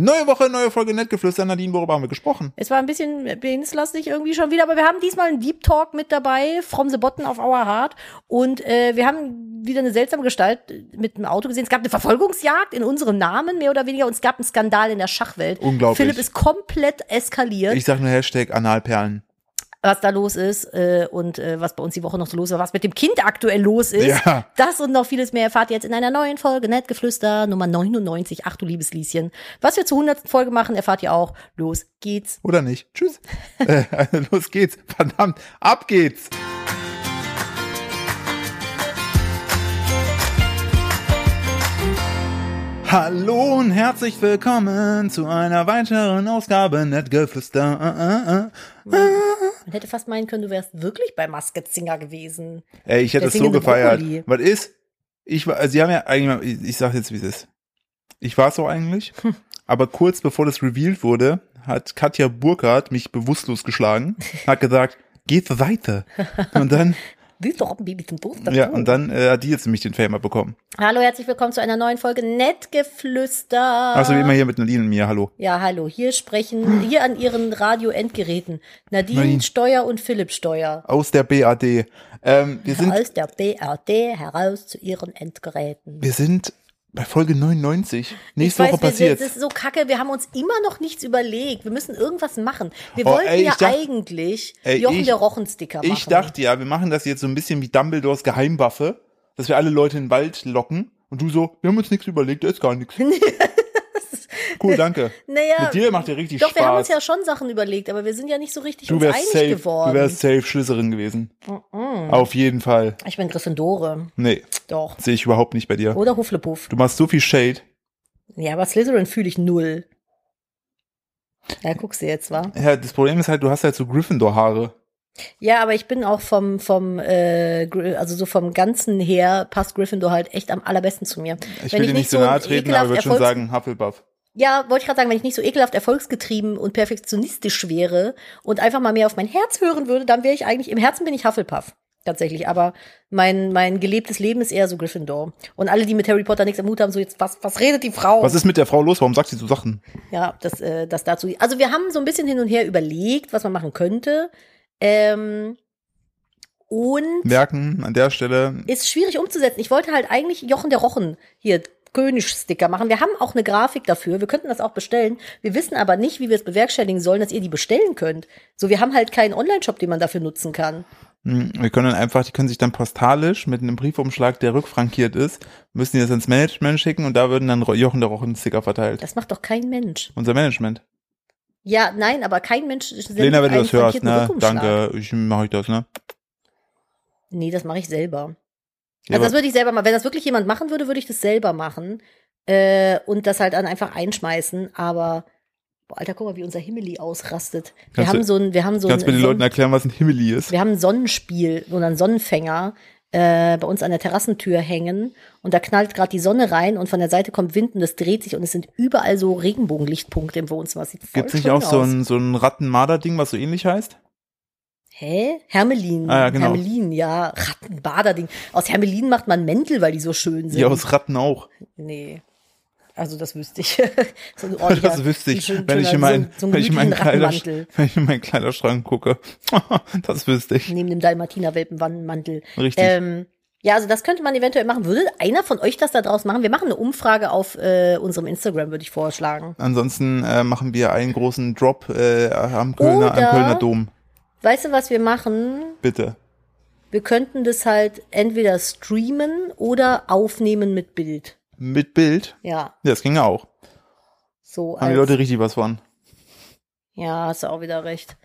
Neue Woche, neue Folge Nettgeflüster. Nadine, worüber haben wir gesprochen? Es war ein bisschen penislastig irgendwie schon wieder, aber wir haben diesmal einen Deep Talk mit dabei, from the bottom of our heart. Und äh, wir haben wieder eine seltsame Gestalt mit dem Auto gesehen. Es gab eine Verfolgungsjagd in unserem Namen, mehr oder weniger, und es gab einen Skandal in der Schachwelt. Unglaublich. Philipp ist komplett eskaliert. Ich sag nur Hashtag Analperlen. Was da los ist äh, und äh, was bei uns die Woche noch so los war, was mit dem Kind aktuell los ist. Ja. Das und noch vieles mehr erfahrt ihr jetzt in einer neuen Folge Nettgeflüster Nummer 99. Ach du liebes Lieschen. Was wir zur 100. Folge machen, erfahrt ihr auch. Los geht's. Oder nicht? Tschüss. äh, los geht's. Verdammt. Ab geht's. Hallo und herzlich willkommen zu einer weiteren Ausgabe Nettgeflüster. Man hätte fast meinen können, du wärst wirklich bei Masked Singer gewesen. Ey, ich hätte es so gefeiert. Brokkoli. Was ist? Ich war, also sie haben ja eigentlich, mal- ich, ich sag jetzt, wie es ist. Ich war es auch eigentlich, aber kurz bevor das revealed wurde, hat Katja Burkhardt mich bewusstlos geschlagen, hat gesagt, geht weiter. Und dann, Wie doch ein Baby zum Toast ja, und dann äh, hat die jetzt nämlich den Fame abbekommen. Hallo, herzlich willkommen zu einer neuen Folge Nettgeflüster. Also wie immer hier mit Nadine und mir, hallo. Ja, hallo. Hier sprechen, hier an ihren Radio-Endgeräten Nadine, Nadine. Steuer und Philipp Steuer. Aus der BAD. Ähm, wir sind, Aus der BRD heraus zu ihren Endgeräten. wir sind bei Folge 99. Nächste ich Woche weiß, wir, passiert. das ist so kacke, wir haben uns immer noch nichts überlegt. Wir müssen irgendwas machen. Wir Oh, wollten ey, ja dacht- eigentlich Ey, Jochen ich- der Rochensticker machen. Ich dachte ja, wir machen das jetzt so ein bisschen wie Dumbledores Geheimwaffe, dass wir alle Leute in den Wald locken und du so, wir haben uns nichts überlegt, da ist gar nichts. Cool, danke. naja, Mit dir macht ja richtig doch, wir haben uns Spaß. ja schon Sachen überlegt, aber wir sind ja nicht so richtig Du uns wärst einig safe, geworden. du wärst safe Schlüsserin gewesen. Auf jeden Fall. ich bin Gryffindore. Nee, Doch. sehe ich überhaupt nicht bei dir. Oder Hufflepuff. Du machst so viel Shade. Ja, aber Slytherin fühle ich null. Ja, guckst du jetzt, wa? Ja, das Problem ist halt, du hast halt so Gryffindor-Haare. Ja, aber ich bin auch vom, vom, äh, also so vom Ganzen her passt Gryffindor halt echt am allerbesten zu mir. Ich Wenn will dir nicht so nahe treten, aber ich würde schon sagen Hufflepuff. Ja, wollte ich gerade sagen, wenn ich nicht so ekelhaft erfolgsgetrieben und perfektionistisch wäre und einfach mal mehr auf mein Herz hören würde, dann wäre ich eigentlich, im Herzen bin ich Hufflepuff. Tatsächlich, aber mein, mein gelebtes Leben ist eher so Gryffindor. Und alle, die mit Harry Potter nichts am Hut haben, so jetzt, was, was redet die Frau? Was ist mit der Frau los? Warum sagt sie so Sachen? Ja, das, äh, das dazu. Also wir haben so ein bisschen hin und her überlegt, was man machen könnte. Ähm, und Merken an der Stelle. ist schwierig umzusetzen. Ich wollte halt eigentlich Jochen der Rochen hier Königssticker machen. Wir haben auch eine Grafik dafür. Wir könnten das auch bestellen. Wir wissen aber nicht, wie wir es bewerkstelligen sollen, dass ihr die bestellen könnt. So, wir haben halt keinen Online-Shop, den man dafür nutzen kann. Hm, Wir können einfach, die können sich dann postalisch mit einem Briefumschlag, der rückfrankiert ist, müssen die das ins Management schicken und da würden dann Jochen der Rochen Sticker verteilt. Das macht doch kein Mensch. Unser Management. Ja, nein, aber kein Mensch Lena, wenn du das hörst, ne? Danke, ich mache ich das, ne? Nee, das mache ich selber. Ja, Also das würde ich selber machen. Wenn das wirklich jemand machen würde, würde ich das selber machen. Äh, und das halt dann einfach einschmeißen. Aber, boah, Alter, guck mal, wie unser Himmeli ausrastet. Wir Kannst du- haben so ein, wir haben so Kannst du ein, mir den so Leuten erklären, was ein Himmeli ist? wir haben ein Sonnenspiel oder einen Sonnenfänger äh, bei uns an der Terrassentür hängen. Und da knallt gerade die Sonne rein und von der Seite kommt Wind und es dreht sich und es sind überall so Regenbogenlichtpunkte im Wohnzimmer. Das sieht voll Gibt's nicht auch so aus. ein, so ein Rattenmarder-Ding, was so ähnlich heißt? Hä? Hermelin. Ah, ja, genau. Hermelin, ja. Rattenbaderding. Aus Hermelin macht man Mäntel, weil die so schön sind. Die aus Ratten auch. Nee. Also das wüsste ich. so Das wüsste ich, schön- wenn ich in meinen, so, so wenn ich in meinen wenn ich in meinen Kleiderschrank gucke. das wüsste ich. Neben dem Dalmatiner-Welpenmantel. Richtig. Ähm, ja, also das könnte man eventuell machen. Würde einer von euch das da draus machen? Wir machen eine Umfrage auf äh, unserem Instagram, würde ich vorschlagen. Ansonsten äh, machen wir einen großen Drop äh, am Kölner, Oder- am Kölner Dom. Weißt du, was wir machen? Bitte. Wir könnten das halt entweder streamen oder aufnehmen mit Bild. Mit Bild. Ja, Ja, das ging ja auch. so Haben die Leute richtig was von. Ja, hast du auch wieder recht.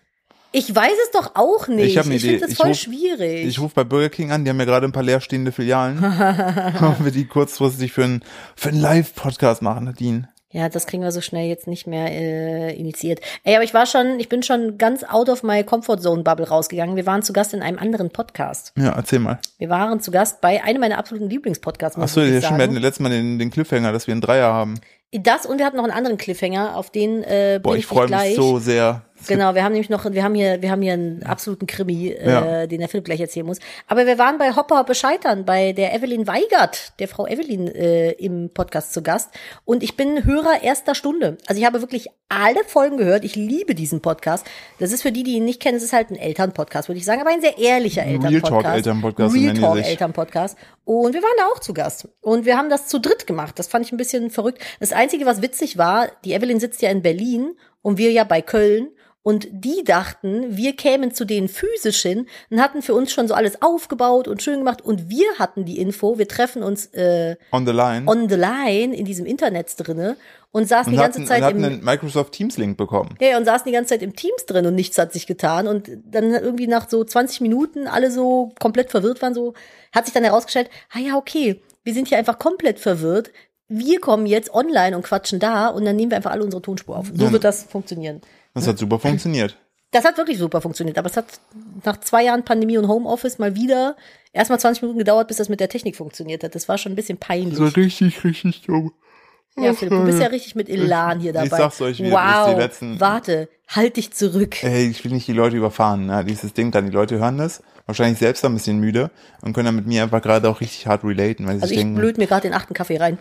Ich weiß es doch auch nicht. Ich Idee. finde das Ich voll ruf- schwierig. Ich rufe bei Burger King an, die haben ja gerade ein paar leerstehende Filialen. Haben wir die kurzfristig für einen für einen Live-Podcast machen, Nadine. Ja, das kriegen wir so schnell jetzt nicht mehr äh, initiiert. Ey, aber ich war schon, ich bin schon ganz out of my comfort zone Bubble rausgegangen. Wir waren zu Gast in einem anderen Podcast. Ja, erzähl mal. Wir waren zu Gast bei einem meiner absoluten Lieblingspodcasts. Achso, ja, wir hatten letztes Mal den, den Cliffhanger, dass wir einen Dreier haben. Das und wir hatten noch einen anderen Cliffhanger, auf den äh, Boah, bring ich ich freue mich so sehr. Genau, wir haben nämlich noch, wir haben hier, wir haben hier einen absoluten Krimi, äh, Ja. den der Philipp gleich erzählen muss. Aber wir waren bei Hopper Hoppe Scheitern, bei der Evelyn Weigert, der Frau Evelyn äh, im Podcast zu Gast. Und ich bin Hörer erster Stunde. Also ich habe wirklich alle Folgen gehört. Ich liebe diesen Podcast. Das ist für die, die ihn nicht kennen, es ist halt ein Elternpodcast, würde ich sagen, aber ein sehr ehrlicher Real Elternpodcast. Talk Elternpodcast, Real Talk. Elternpodcast. Und wir waren da auch zu Gast. Und wir haben das zu dritt gemacht. Das fand ich ein bisschen verrückt. Das Einzige, was witzig war, die Evelyn sitzt ja in Berlin und wir ja bei Köln. Und die dachten, wir kämen zu denen physisch hin und hatten für uns schon so alles aufgebaut und schön gemacht. Und wir hatten die Info, wir treffen uns äh, On the line. on the line in diesem Internet drinne und saßen und die ganze hatten, Zeit und hatten im einen Microsoft Teams Link bekommen. ja, und saßen die ganze Zeit im Teams drin und nichts hat sich getan. Und dann irgendwie nach so 20 Minuten alle so komplett verwirrt waren, so hat sich dann herausgestellt, ah ja, okay, wir sind hier einfach komplett verwirrt. Wir kommen jetzt online und quatschen da und dann nehmen wir einfach alle unsere Tonspur auf. So wird das funktionieren. Das hat super funktioniert. Das hat wirklich super funktioniert, aber es hat nach zwei Jahren Pandemie und Homeoffice mal wieder erstmal 20 Minuten gedauert, bis das mit der Technik funktioniert hat. Das war schon ein bisschen peinlich. richtig, richtig dumm. ja, Philipp, du bist ja richtig mit Elan hier dabei. Ich sag's euch, wie- wow, bis die letzten- warte, halt dich zurück. Ey, ich will nicht die Leute überfahren. Ne? Dieses Ding dann, die Leute hören das, wahrscheinlich selbst ein bisschen müde und können dann mit mir einfach gerade auch richtig hart relaten, weil Also ich denken, blöd mir gerade den achten Kaffee rein.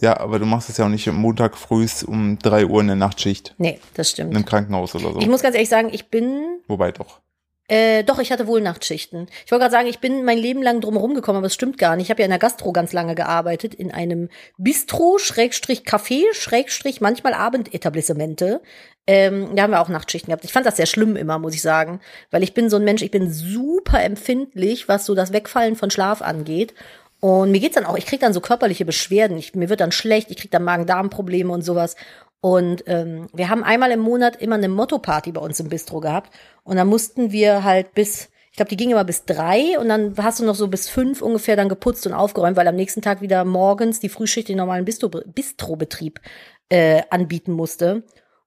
ja, aber du machst es ja auch nicht Montag früh um drei Uhr in der Nachtschicht Nee, das in stimmt. einem Krankenhaus oder so. Ich muss ganz ehrlich sagen, ich bin, Wobei doch. äh, doch, ich hatte wohl Nachtschichten. Ich wollte gerade sagen, ich bin mein Leben lang drumherum gekommen, aber es stimmt gar nicht. Ich habe ja in der Gastro ganz lange gearbeitet, in einem Bistro, Schrägstrich Café, Schrägstrich manchmal Abendetablissemente. Ähm, da haben wir auch Nachtschichten gehabt. Ich fand das sehr schlimm immer, muss ich sagen, weil ich bin so ein Mensch, ich bin super empfindlich, was so das Wegfallen von Schlaf angeht. Und mir geht's dann auch, ich krieg dann so körperliche Beschwerden. Ich, mir wird dann schlecht, ich krieg dann Magen-Darm-Probleme und sowas. Und ähm, wir haben einmal im Monat immer eine Motto-Party bei uns im Bistro gehabt. Und dann mussten wir halt bis, ich glaube, die ging immer bis drei und dann hast du noch so bis fünf ungefähr dann geputzt und aufgeräumt, weil am nächsten Tag wieder morgens die Frühschicht den normalen Bistro, Bistrobetrieb äh, anbieten musste.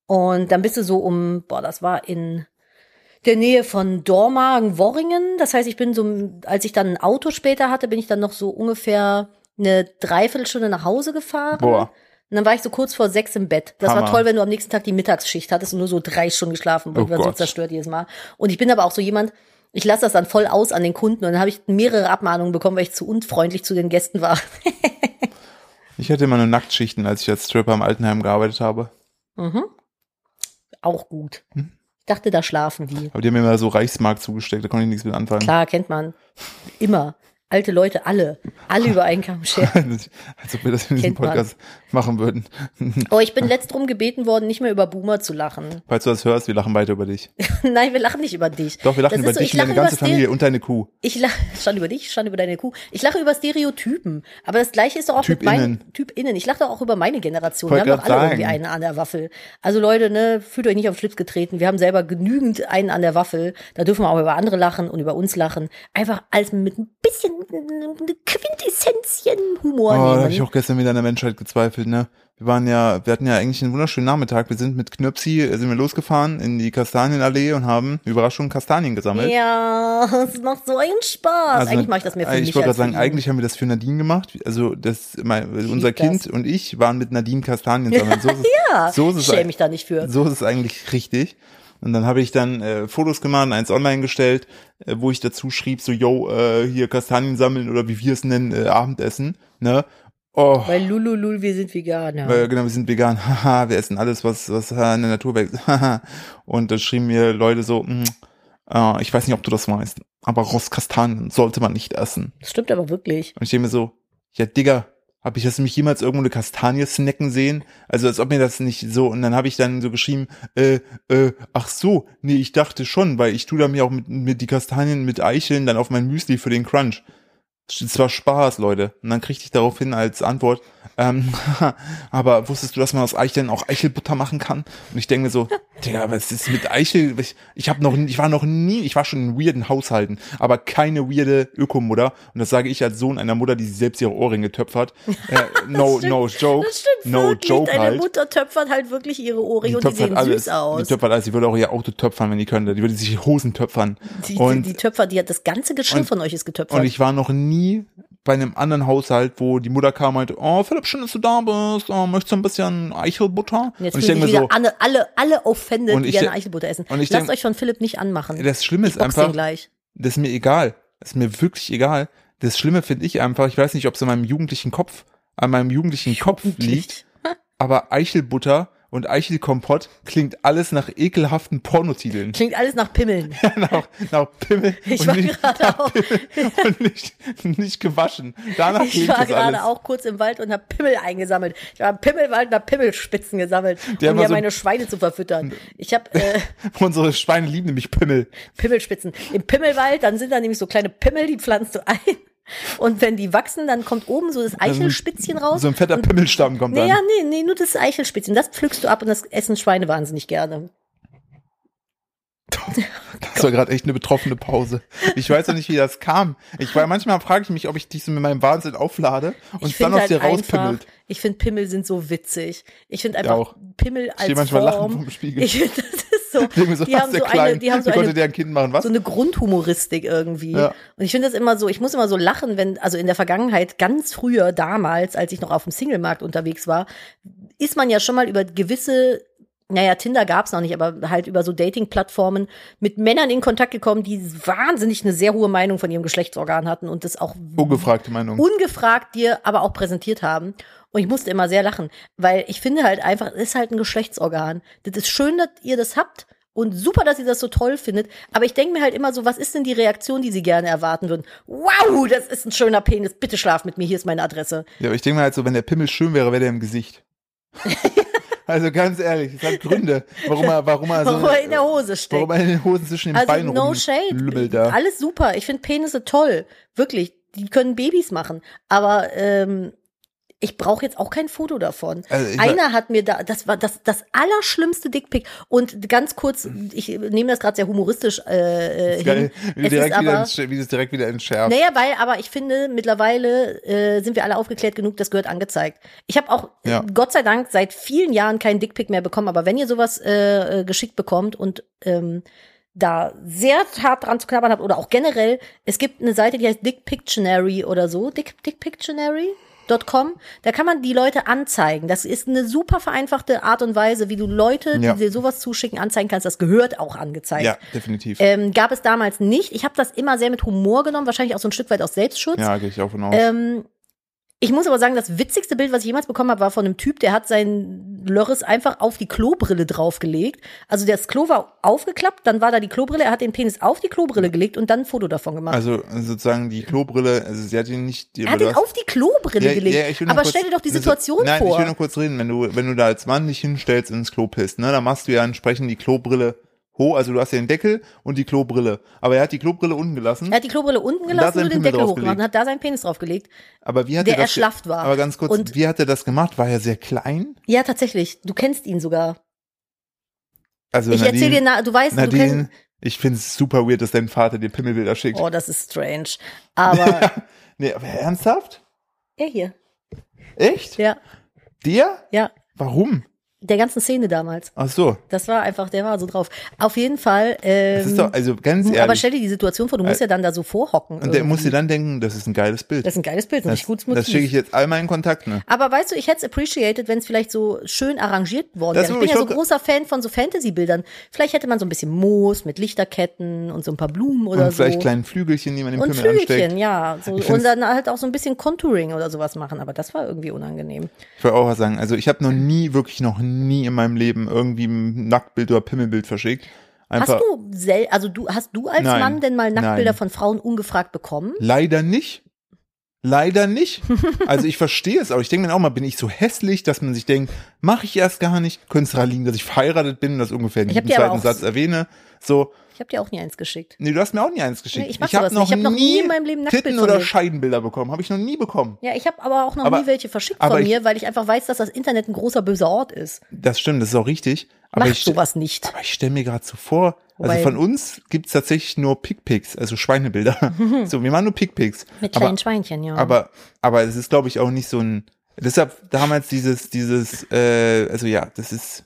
Und dann bist du so um, boah, das war in der Nähe von Dormagen, Worringen. Das heißt, ich bin so, als ich dann ein Auto später hatte, bin ich dann noch so ungefähr eine Dreiviertelstunde nach Hause gefahren. Boah. Und dann war ich so kurz vor sechs im Bett. Das war Hammer. toll, wenn du am nächsten Tag die Mittagsschicht hattest und nur so drei Stunden geschlafen Oh und war so zerstört jedes Mal. Und ich bin aber auch so jemand, ich lasse das dann voll aus an den Kunden und dann habe ich mehrere Abmahnungen bekommen, weil ich zu unfreundlich zu den Gästen war. Ich hatte immer nur Nacktschichten, als ich als Stripper im Altenheim gearbeitet habe. Auch gut. Hm? Ich dachte, da schlafen die. Aber die haben mir immer so Reichsmark zugesteckt, da konnte ich nichts mit anfangen. Klar, kennt man. Immer. Alte Leute, alle. Alle über einen Kamm scheren. Als ob wir das in diesem Kennt man. Podcast machen würden. Oh, ich bin letzt drum gebeten worden, nicht mehr über Boomer zu lachen. Falls du das hörst, wir lachen weiter über dich. Nein, wir lachen nicht über dich. Doch, wir lachen Das über so, dich ich und deine ganze Familie und deine Kuh. Ich lache schon über dich, schon über deine Kuh. Ich lache über Stereotypen. Aber das gleiche ist doch auch mit meinen Typinnen. Ich lache doch auch über meine Generation. Wir haben doch alle irgendwie sagen. einen an der Waffel. Also Leute, ne, fühlt euch nicht auf den Schlips getreten. Wir haben selber genügend einen an der Waffel. Da dürfen wir auch über andere lachen und über uns lachen. Einfach als mit ein bisschen eine Quintessenzchen Humor Oh, da nehmen. habe ich auch gestern wieder an der Menschheit gezweifelt, ne? Wir waren ja, wir hatten ja eigentlich einen wunderschönen Nachmittag. Wir sind mit Knöpsi, äh, sind wir losgefahren in die Kastanienallee und haben Überraschung Kastanien gesammelt. ja, es macht so einen Spaß. Eigentlich mache ich das mehr für äh, mich Ich wollte gerade sagen, eigentlich haben wir das für Nadine gemacht. Also das, mein, unser lieb das. Kind und ich waren mit Nadine Kastanien sammeln. So ist es, Ja, so ist ich es schäme mich da nicht für. So ist es eigentlich richtig. Und dann habe ich dann äh, Fotos gemacht, eins online gestellt, äh, wo ich dazu schrieb, so, yo, äh, hier Kastanien sammeln oder wie wir es nennen, äh, Abendessen. Ne? Oh, Weil Lululul, wir sind Veganer. weil, genau, wir sind vegan. Haha, wir essen alles, was, was in der Natur wächst. Haha. Und da schrieben mir Leute so, "Mm, äh, ich weiß nicht, ob du das weißt, aber Rostkastanien sollte man nicht essen. Das stimmt aber wirklich. Und ich denke mir so, ja, Digga, habe ich das mich jemals irgendwo eine Kastanie snacken sehen? Also als ob mir das nicht so, und dann habe ich dann so geschrieben, äh, äh, ach so, nee, ich dachte schon, weil ich tue da mir auch mit, mit die Kastanien mit Eicheln dann auf mein Müsli für den Crunch. Es war Spaß, Leute. Und dann kriegte ich daraufhin als Antwort, ähm, aber wusstest du, dass man aus Eicheln auch Eichelbutter machen kann? Und ich denke mir so, Digga, was ist mit Eichel? Ich, ich habe noch, nie- ich war noch nie, ich war schon in weirden Haushalten, aber keine weirde Ökomutter. Und das sage ich als Sohn einer Mutter, die selbst ihre Ohrringe töpfert. Äh, no, stimmt. no joke. Das stimmt no wirklich. joke Deine halt. Mutter töpfert halt wirklich ihre Ohrringe und die sehen alles. süß aus. Die töpfert alles. Die würde auch ihr Auto töpfern, wenn die könnte. Die würde sich Hosen töpfern. Die, und, die Töpfer, die hat das ganze Geschirr und- von euch ist getöpfert. und ich war noch nie bei einem anderen Haushalt, wo die Mutter kam und meinte, oh, Philipp, schön, dass du da bist, oh, möchtest du ein bisschen Eichelbutter? Und jetzt und ich denke mir so, alle, alle, alle offended, die gerne Eichelbutter essen. und ich Lasst denk- euch von Philipp nicht anmachen. das Schlimme ist einfach, gleich. das ist mir egal. Das ist mir wirklich egal. Das Schlimme finde ich einfach, ich weiß nicht, ob es an meinem jugendlichen Kopf, an meinem jugendlichen Kopf liegt, aber Eichelbutter und Eichelkompott klingt alles nach ekelhaften Pornotiteln. Klingt alles nach Pimmeln. nach, nach Pimmel Ich war nicht, gerade auch, und nicht, nicht gewaschen. Danach ich war gerade auch kurz im Wald und habe Pimmel eingesammelt. Ich war im Pimmelwald und habe Pimmelspitzen gesammelt, Die um ja so- meine Schweine zu verfüttern. Ich habe äh, Unsere Schweine lieben nämlich Pimmel. Pimmelspitzen. Im Pimmelwald, dann sind da nämlich so kleine Pimmel, die pflanzt du ein. Und wenn die wachsen, dann kommt oben so das Eichelspitzchen raus. So ein fetter und, Pimmelstamm kommt nee, dann. ja, nee, nee, nur das Eichelspitzchen. Das pflückst du ab und das essen Schweine wahnsinnig gerne. Das war gerade echt eine betroffene Pause. Ich weiß noch nicht, wie das kam. Ich war manchmal frage ich mich, ob ich dich so mit meinem Wahnsinn auflade und Ich es dann aus halt dir rauspimmelt. ich finde Pimmel sind so witzig. Ich finde einfach auch. Pimmel als stehe manchmal Form. lachend vorm Spiegel. Ich finde, das so. So, die haben so Klein, eine, die haben so eine der ein Kind machen? Was? so eine Grundhumoristik irgendwie. Ja. Und ich finde das immer so, ich muss immer so lachen, wenn, also in der Vergangenheit, ganz früher, damals, als ich noch auf dem Singlemarkt unterwegs war, ist man ja schon mal über gewisse, naja, Tinder gab's noch nicht, aber halt über so Dating-Plattformen mit Männern in Kontakt gekommen, die wahnsinnig eine sehr hohe Meinung von ihrem Geschlechtsorgan hatten und das auch Ungefragte Meinung. ungefragt dir aber auch präsentiert haben. Und ich musste immer sehr lachen, weil ich finde halt einfach, es ist halt ein Geschlechtsorgan. Das ist schön, dass ihr das habt und super, dass ihr das so toll findet. Aber ich denke mir halt immer so, was ist denn die Reaktion, die sie gerne erwarten würden? Wow, das ist ein schöner Penis. Bitte schlaf mit mir. Hier ist meine Adresse. Ja, aber ich denke mal halt so, wenn der Pimmel schön wäre, wäre der im Gesicht. also ganz ehrlich, es hat Gründe, warum er, warum er so, Warum er in der Hose steckt. warum er in den Hosen zwischen den Also Beinen no shade. da. Alles super. Ich finde Penisse toll. Wirklich. Die können Babys machen. Aber ähm, ich brauche jetzt auch kein Foto davon. Also Einer hat mir da, das war das, das allerschlimmste Dickpick. Und ganz kurz, ich nehme das gerade sehr humoristisch äh, äh, hin. wie, direkt wieder wie das direkt wieder entschärft. naja, weil, aber ich finde, mittlerweile äh, sind wir alle aufgeklärt genug, das gehört angezeigt. Ich habe auch, Ja. Gott sei Dank, seit vielen Jahren keinen Dickpick mehr bekommen, aber wenn ihr sowas äh, äh, geschickt bekommt und ähm, da sehr hart dran zu knabbern habt oder auch generell, es gibt eine Seite, die heißt Dick Pictionary oder so, Dick, Dick Pictionary. .com, da kann man die Leute anzeigen. Das ist eine super vereinfachte Art und Weise, wie du Leute, Ja. die dir sowas zuschicken, anzeigen kannst. Das gehört auch angezeigt. Ja, definitiv. Ähm, gab es damals nicht. Ich habe das immer sehr mit Humor genommen, wahrscheinlich auch so ein Stück weit aus Selbstschutz. ja, gehe ich auch von aus. Ähm, ich muss aber sagen, das witzigste Bild, was ich jemals bekommen habe, war von einem Typ, der hat sein Lörres einfach auf die Klobrille draufgelegt. Also das Klo war aufgeklappt, dann war da die Klobrille, er hat den Penis auf die Klobrille gelegt und dann ein Foto davon gemacht. also sozusagen die Klobrille, also sie hat ihn nicht. er hat ihn auf die Klobrille gelegt. ich will nur aber kurz- stell dir doch die also- Situation nein, vor. ich will nur kurz reden, wenn du, wenn du da als Mann dich hinstellst ins Klo pisst, ne, dann machst du ja entsprechend die Klobrille hoch, also du hast ja den Deckel und die Klobrille. Aber er hat die Klobrille unten gelassen. er hat die Klobrille unten gelassen seinen und den Pimmel Deckel und hat da seinen Penis draufgelegt. aber wie hat der er erschlafft war. Aber ganz kurz, Und- wie hat er das gemacht? War er sehr klein? Ja, tatsächlich. Du kennst ihn sogar. Also Ich Nadine, erzähl dir, na, du weißt, du Nadine, kennst. ich find's super weird, dass dein Vater dir Pimmelbilder schickt. Oh, das ist strange. Aber nee, aber ernsthaft? er hier. Echt? Ja, Dir? ja. Warum? Der ganzen Szene damals. Ach so. Das war einfach, der war so drauf. Auf jeden Fall. Ähm, Das ist doch, also ganz ehrlich. aber stell dir die Situation vor, du musst ja dann da so vorhocken. und der irgendwie. muss dir dann denken, das ist ein geiles Bild. das ist ein geiles Bild, ein Das, richtig gutes das Motiv. schicke ich jetzt all meinen Kontakten. Ne? aber weißt du, ich hätte es appreciated, wenn es vielleicht so schön arrangiert worden Das wäre. Ich bin ich ja so großer Fan von so Fantasy-Bildern. Vielleicht hätte man so ein bisschen Moos mit Lichterketten und so ein paar Blumen oder Und so. vielleicht kleinen Flügelchen, die man und Pimmel Flügelchen, ansteckt. ja. So, und dann halt auch so ein bisschen Contouring oder sowas machen. Aber das war irgendwie unangenehm. Ich wollte auch was sagen. Also ich habe noch nie, wirklich noch nie in meinem Leben irgendwie ein Nacktbild oder Pimmelbild verschickt. Einfach Hast du sel also du hast du als Nein, Mann denn mal Nacktbilder nein. von Frauen ungefragt bekommen? leider nicht. Leider nicht. Also ich verstehe es, aber ich denke mir auch mal, bin ich so hässlich, dass man sich denkt, mache ich erst gar nicht. Könnte es daran liegen, dass ich verheiratet bin und das ungefähr in jedem zweiten Satz erwähne. So, Ich habe dir auch nie eins geschickt. nee, du hast mir auch nie eins geschickt. Nee, ich mach habe. Ich hab noch nie in meinem Leben Nacktbild Titten oder. Scheidenbilder bekommen. Habe ich noch nie bekommen. Ja, ich habe aber auch noch Aber- nie welche verschickt aber von ich- mir, weil ich einfach weiß, dass das Internet ein großer böser Ort ist. Das stimmt, das ist auch richtig. Aber Macht ich, sowas nicht. Aber ich stelle mir gerade so vor, also Wobei- von uns gibt's tatsächlich nur Pickpics, also Schweinebilder. so, wir machen nur Pickpics. Mit aber, kleinen Schweinchen, ja. aber, aber es ist, glaube ich, auch nicht so ein. Deshalb damals dieses, dieses, äh, also ja, das ist.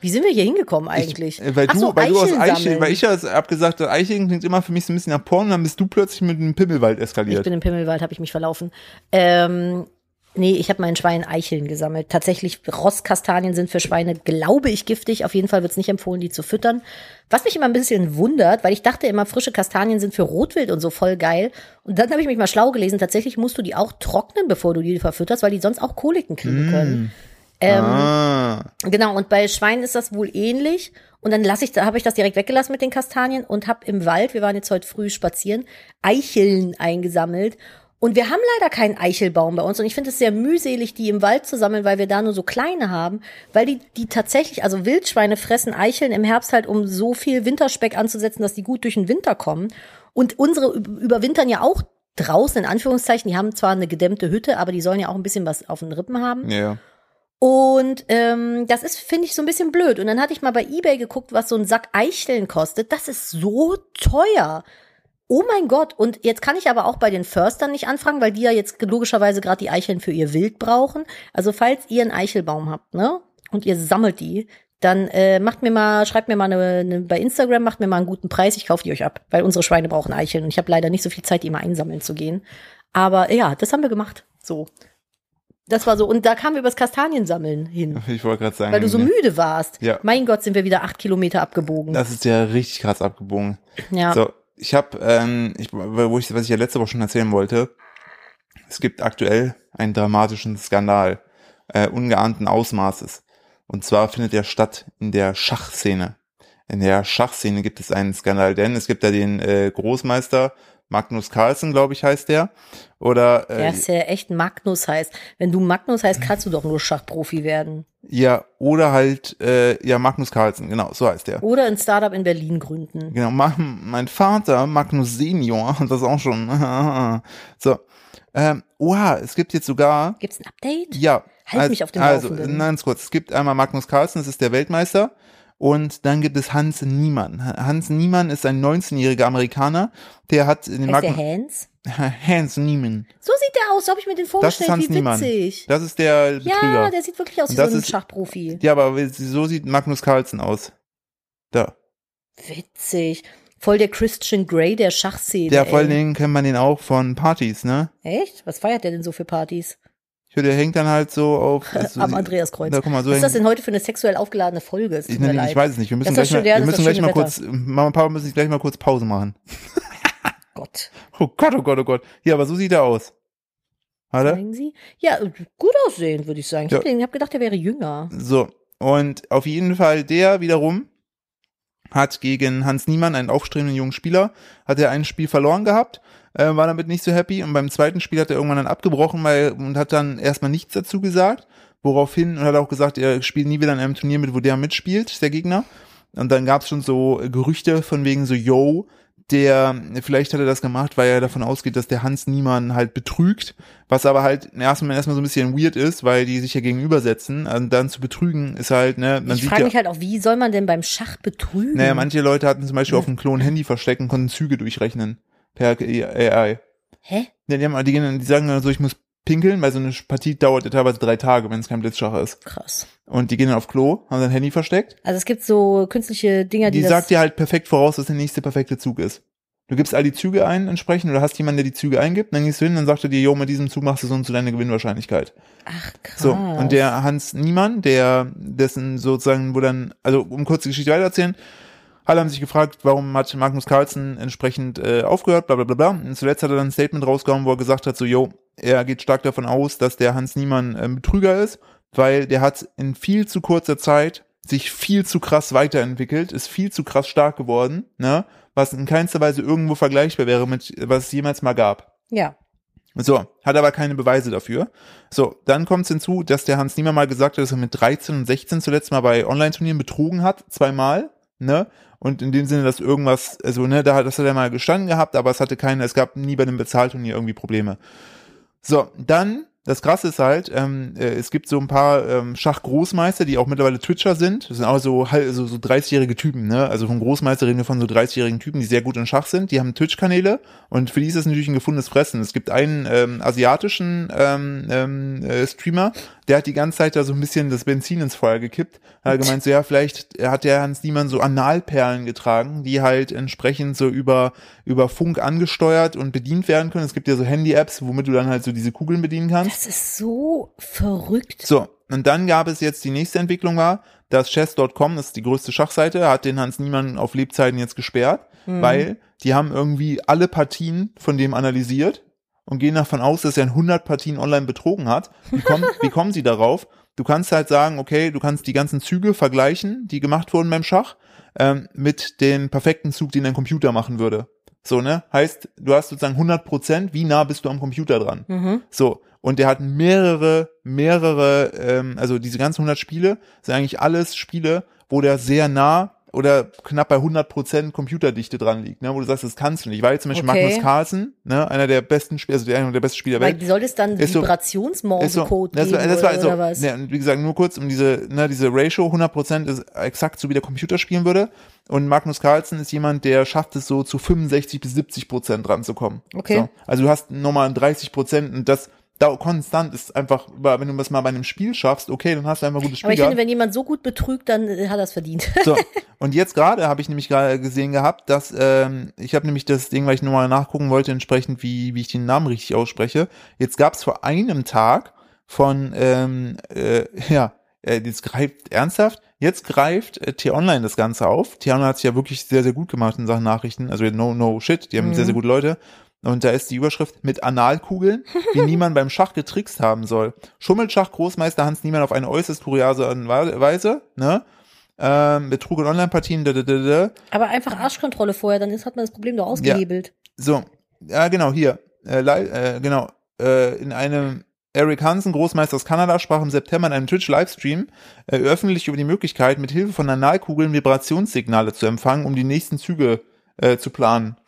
Wie sind wir hier hingekommen eigentlich? Ich, äh, weil du, so, weil du aus sammeln. weil ich ja hab gesagt, Eicheln klingt immer für mich so ein bisschen nach Porn und dann bist du plötzlich mit einem Pimmelwald Ich eskaliert. bin im Pimmelwald, habe ich mich verlaufen. Ähm, nee, ich habe meinen Schweinen Eicheln gesammelt. Tatsächlich, Rostkastanien sind für Schweine, glaube ich, giftig. Auf jeden Fall wird es nicht empfohlen, die zu füttern. Was mich immer ein bisschen wundert, weil ich dachte immer, frische Kastanien sind für Rotwild und so voll geil. Und dann habe ich mich mal schlau gelesen. Tatsächlich musst du die auch trocknen, bevor du die verfütterst, weil die sonst auch Koliken kriegen können. Ähm, ah, Genau, und bei Schweinen ist das wohl ähnlich. Und dann lasse ich, da habe ich das direkt weggelassen mit den Kastanien und habe im Wald, wir waren jetzt heute früh spazieren, Eicheln eingesammelt. Und wir haben leider keinen Eichelbaum bei uns. Und ich finde es sehr mühselig, die im Wald zu sammeln, weil wir da nur so kleine haben. Weil die, die tatsächlich, also Wildschweine fressen Eicheln im Herbst halt, um so viel Winterspeck anzusetzen, dass die gut durch den Winter kommen. Und unsere üb- überwintern ja auch draußen, in Anführungszeichen. Die haben zwar eine gedämmte Hütte, aber die sollen ja auch ein bisschen was auf den Rippen haben. ja. Und ähm, das ist, finde ich, so ein bisschen blöd. Und dann hatte ich mal bei Ebay geguckt, was so ein Sack Eicheln kostet. Das ist so teuer. Oh mein Gott. Und jetzt kann ich aber auch bei den Förstern nicht anfangen, weil die ja jetzt logischerweise gerade die Eicheln für ihr Wild brauchen. Also falls ihr einen Eichelbaum habt, ne? Und ihr sammelt die, dann äh, macht mir mal, schreibt mir mal eine, eine, bei Instagram, macht mir mal einen guten Preis, ich kaufe die euch ab. Weil unsere Schweine brauchen Eicheln und ich habe leider nicht so viel Zeit, die mal einsammeln zu gehen. Aber ja, das haben wir gemacht. So. Das war so. Und da kamen wir übers Kastaniensammeln hin. Ich wollte gerade sagen. Weil du so müde warst. Ja. Mein Gott, sind wir wieder acht Kilometer abgebogen. Das ist ja richtig krass abgebogen. ja. So, ich habe, ähm, ich, wo ich, was ich ja letzte Woche schon erzählen wollte, es gibt aktuell einen dramatischen Skandal äh, ungeahnten Ausmaßes. Und zwar findet er statt in der Schachszene. In der Schachszene gibt es einen Skandal, denn es gibt da den äh, Großmeister Magnus Carlsen, glaube ich, heißt der. Oder Der äh, ist ja echt Magnus heißt. Wenn du Magnus heißt, kannst du doch nur Schachprofi werden. ja, oder halt, äh, ja, Magnus Carlsen, genau, so heißt der. Oder ein Startup in Berlin gründen. Genau, ma- mein Vater, Magnus Senior, das auch schon. so. Ähm, oha, es gibt jetzt sogar, Gibt's ein Update? ja. Halt mich auf dem Also, Laufenden. ganz kurz, es gibt einmal Magnus Carlsen, das ist der Weltmeister. Und dann gibt es Hans Niemann. Hans Niemann ist ein 19-jähriger Amerikaner, der hat in den Heißt der Hans? Hans Niemann. So sieht der aus, so habe ich mir den Das ist vorgestellt. Hans Wie Niemann. witzig. Das ist der Betrüger. Ja, der sieht wirklich aus wie so ein ist- Schachprofi. ja, aber so sieht Magnus Carlsen aus. Da. Witzig. Voll der Christian Grey der Schachszene. Der vor allen. Dingen kennt man den auch von Partys, ne? Echt? Was feiert der denn so für Partys? Ich höre, der hängt dann halt so auf. so Am Andreaskreuz. Da, guck mal, so Was ist das denn heute für eine sexuell aufgeladene Folge? Ich, mir ich, ich weiß es nicht. Wir müssen Das gleich, mal, ja, wir müssen gleich mal kurz, Mama und Papa müssen gleich mal kurz Pause machen. Gott. Oh Gott, oh Gott, oh Gott. Ja, aber so sieht er aus. Hat? Zeigen Sie? Ja, gut aussehen, würde ich sagen. Ich Ja. habe hab gedacht, er wäre jünger. So. Und auf jeden Fall der wiederum hat gegen Hans Niemann, einen aufstrebenden jungen Spieler, hat er ein Spiel verloren gehabt, äh, war damit nicht so happy und beim zweiten Spiel hat er irgendwann dann abgebrochen weil, und hat dann erstmal nichts dazu gesagt, woraufhin und hat auch gesagt, er spielt nie wieder in einem Turnier mit, wo der mitspielt, der Gegner. Und dann gab es schon so Gerüchte von wegen so, yo, der, vielleicht hat er das gemacht, weil er davon ausgeht, dass der Hans Niemann halt betrügt, was aber halt erstmal erstmal so ein bisschen weird ist, weil die sich ja gegenübersetzen. Und dann zu betrügen ist halt, ne, man ich frage ja. mich halt auch, wie soll man denn beim Schach betrügen? Naja, manche Leute hatten zum Beispiel auf dem Klo ein Handy versteckt und konnten Züge durchrechnen. Per AI. Hä? Ja, die, haben, die, gehen, die sagen dann so, ich muss pinkeln, weil so eine Partie dauert ja teilweise drei Tage, wenn es kein Blitzschach ist. Krass. Und die gehen dann auf Klo, haben sein Handy versteckt. Also es gibt so künstliche Dinger, die, Die sagt dir halt perfekt voraus, was der nächste perfekte Zug ist. Du gibst all die Züge ein entsprechend oder hast jemanden, der die Züge eingibt, dann gehst du hin, dann sagt er dir, jo, mit diesem Zug machst du so und so deine Gewinnwahrscheinlichkeit. Ach krass. So, und der Hans Niemann, der, dessen sozusagen, wo dann, also um kurz die Geschichte weitererzählen, alle haben sich gefragt, warum hat Magnus Carlsen entsprechend äh, aufgehört, bla bla bla bla. Und zuletzt hat er dann ein Statement rausgehauen, wo er gesagt hat, so, yo, er geht stark davon aus, dass der Hans Niemann ähm, Betrüger ist, weil der hat in viel zu kurzer Zeit sich viel zu krass weiterentwickelt, ist viel zu krass stark geworden, ne, was in keinster Weise irgendwo vergleichbar wäre mit, was es jemals mal gab. ja. So, hat aber keine Beweise dafür. So, dann kommt es hinzu, dass der Hans Niemann mal gesagt hat, dass er mit 13 und 16 zuletzt mal bei Online-Turnieren betrogen hat, zweimal, ne? Und in dem Sinne, dass irgendwas, also, ne, da hat, das hat er mal gestanden gehabt, aber es hatte keine, es gab nie bei einem Bezahlturnier irgendwie Probleme. So, dann das Krasse ist halt, ähm, äh, es gibt so ein paar ähm, Schachgroßmeister, die auch mittlerweile Twitcher sind. Das sind auch so, so, so 30-jährige Typen, ne? Also von Großmeister reden wir von so 30-jährigen Typen, die sehr gut in Schach sind. Die haben Twitch-Kanäle und für die ist das natürlich ein gefundenes Fressen. Es gibt einen ähm, asiatischen ähm, ähm, äh, Streamer, der hat die ganze Zeit da so ein bisschen das Benzin ins Feuer gekippt. Er hat gemeint, so ja, vielleicht hat der Hans Niemann so Analperlen getragen, die halt entsprechend so über, über Funk angesteuert und bedient werden können. Es gibt ja so Handy-Apps, womit du dann halt so diese Kugeln bedienen kannst. Das ist so verrückt. So, und dann gab es jetzt die nächste Entwicklung war, dass chess.com, das ist die größte Schachseite, hat den Hans Niemann auf Lebzeiten jetzt gesperrt, weil die haben irgendwie alle Partien von dem analysiert und gehen davon aus, dass er in 100 Partien online betrogen hat. Wie, kommen, wie kommen sie darauf? Du kannst halt sagen, okay, du kannst die ganzen Züge vergleichen, die gemacht wurden beim Schach, ähm, mit dem perfekten Zug, den ein Computer machen würde. So, ne? Heißt, du hast sozusagen 100 Prozent, wie nah bist du am Computer dran? Mhm. So, und der hat mehrere, mehrere, ähm, also diese ganzen 100 Spiele sind eigentlich alles Spiele, wo der sehr nah oder knapp bei 100 Prozent Computerdichte dran liegt, ne, wo du sagst, das kannst du nicht. Weil zum Beispiel Okay. Magnus Carlsen, ne, einer der besten Spieler, also der, einer der besten Spieler der Welt, soll es dann so- Vibrationsmorsecode das, geben war- das war also, oder was? Ne, wie gesagt, nur kurz um diese, ne, diese Ratio, 100% ist exakt so, wie der Computer spielen würde. Und Magnus Carlsen ist jemand, der schafft es so zu 65 bis 70% dran zu kommen. Okay. So. Also du hast nochmal 30% und das da konstant ist einfach, wenn du das mal bei einem Spiel schaffst, okay, dann hast du einfach ein gutes Spiel Aber ich gehabt. finde, wenn jemand so gut betrügt, dann äh, hat er es verdient. So, und jetzt gerade habe ich nämlich gerade gesehen gehabt, dass ähm, ich habe nämlich das Ding, weil ich nochmal nachgucken wollte, entsprechend, wie, wie ich den Namen richtig ausspreche. Jetzt gab es vor einem Tag von, ähm, äh, ja, äh, jetzt greift ernsthaft, jetzt greift äh, T-Online das Ganze auf. T-Online hat sich ja wirklich sehr, sehr gut gemacht in Sachen Nachrichten, also no, no shit, die haben Mhm. sehr, sehr gute Leute. Und da ist die Überschrift mit Analkugeln, die niemand beim Schach getrickst haben soll. Schummelt Schach-Großmeister Hans Niemann auf eine äußerst kuriose Weise, ne? Ähm, Betrug in Online-Partien, da, da, da, da. Aber einfach Arschkontrolle vorher, dann ist, hat man das Problem doch ausgehebelt. So, ja, genau, hier. Äh, äh, genau, äh, in einem Eric Hansen, Großmeister aus Kanada, sprach im September in einem Twitch-Livestream äh, öffentlich über die Möglichkeit, mit Hilfe von Analkugeln Vibrationssignale zu empfangen, um die nächsten Züge äh, zu planen.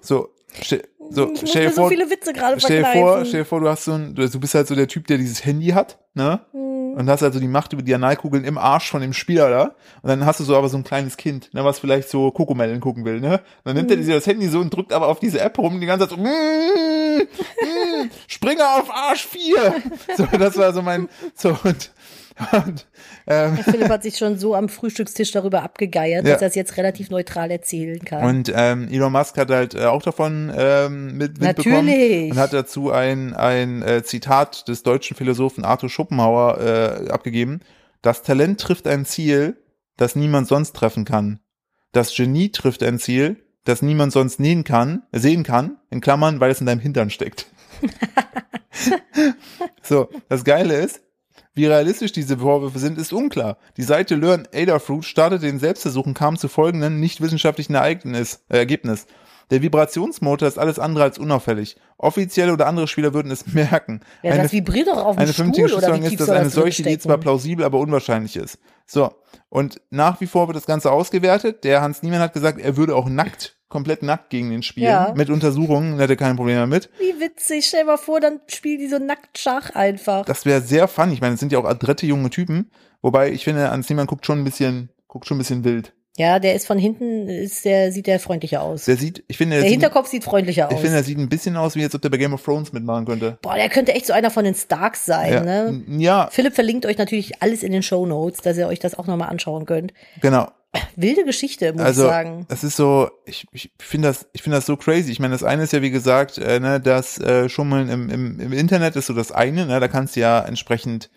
So, ste so stell dir so vor, viele Witze gerade stell dir vor, stell dir vor, du hast so ein, du bist halt so der Typ, der dieses Handy hat, ne? Hm. Und hast also die Macht über die Analkugeln im Arsch von dem Spieler da. Und dann hast du so aber so ein kleines Kind, ne, was vielleicht so Kokomellen gucken will, ne? Und dann nimmt er Hm. diese- das Handy so und drückt aber auf diese App rum die ganze Zeit so, mm, mm, Springer auf Arsch 4. So, das war so mein, so und, und ähm, Philipp hat sich schon so am Frühstückstisch darüber abgegeiert, Ja. dass er es jetzt relativ neutral erzählen kann. Und ähm, Elon Musk hat halt äh, auch davon ähm, mit, mitbekommen Natürlich. und hat dazu ein, ein äh, Zitat des deutschen Philosophen Arthur Schopenhauer äh, abgegeben. Das Talent trifft ein Ziel, das niemand sonst treffen kann. Das Genie trifft ein Ziel, das niemand sonst nähen kann, sehen kann, in Klammern, weil es in deinem Hintern steckt. so, das Geile ist, wie realistisch diese Vorwürfe sind, ist unklar. Die Seite Learn Adafruit startete den Selbstversuch und kam zu folgenden nicht wissenschaftlichen Ereignis, äh, Ergebnis. Der Vibrationsmotor ist alles andere als unauffällig. Offizielle oder andere Spieler würden es merken. ja, Eine- das vibriert doch auf dem eine vernünftige Schlussfolgerung ist, dass eine das solche Idee zwar plausibel, aber unwahrscheinlich ist. So. Und nach wie vor wird das Ganze ausgewertet. Der Hans Niemann hat gesagt, er würde auch nackt, komplett nackt gegen den spielen. Ja. Mit Untersuchungen, hätte kein Problem damit. Wie witzig, stell dir mal vor, dann spielen die so nackt Schach einfach. Das wäre sehr funny. Ich meine, es sind ja auch adrette junge Typen. Wobei, ich finde, Hans Niemann guckt schon ein bisschen, guckt schon ein bisschen wild. Ja, der ist von hinten, ist der, sieht der freundlicher aus. Der sieht, ich finde, Der der sieht, Hinterkopf sieht freundlicher ich aus. finde, er sieht ein bisschen aus, wie als ob der bei Game of Thrones mitmachen könnte. Boah, der könnte echt so einer von den Starks sein, Ja, ne? Ja Philipp verlinkt euch natürlich alles in den Show Notes, dass ihr euch das auch nochmal anschauen könnt. genau. Wilde Geschichte, muss Also, ich sagen. es ist so, ich, ich finde das, ich finde das so crazy. Ich meine, das eine ist ja, wie gesagt, äh, ne, das äh, Schummeln im, im, im Internet ist so das eine, ne, da kannst du ja entsprechend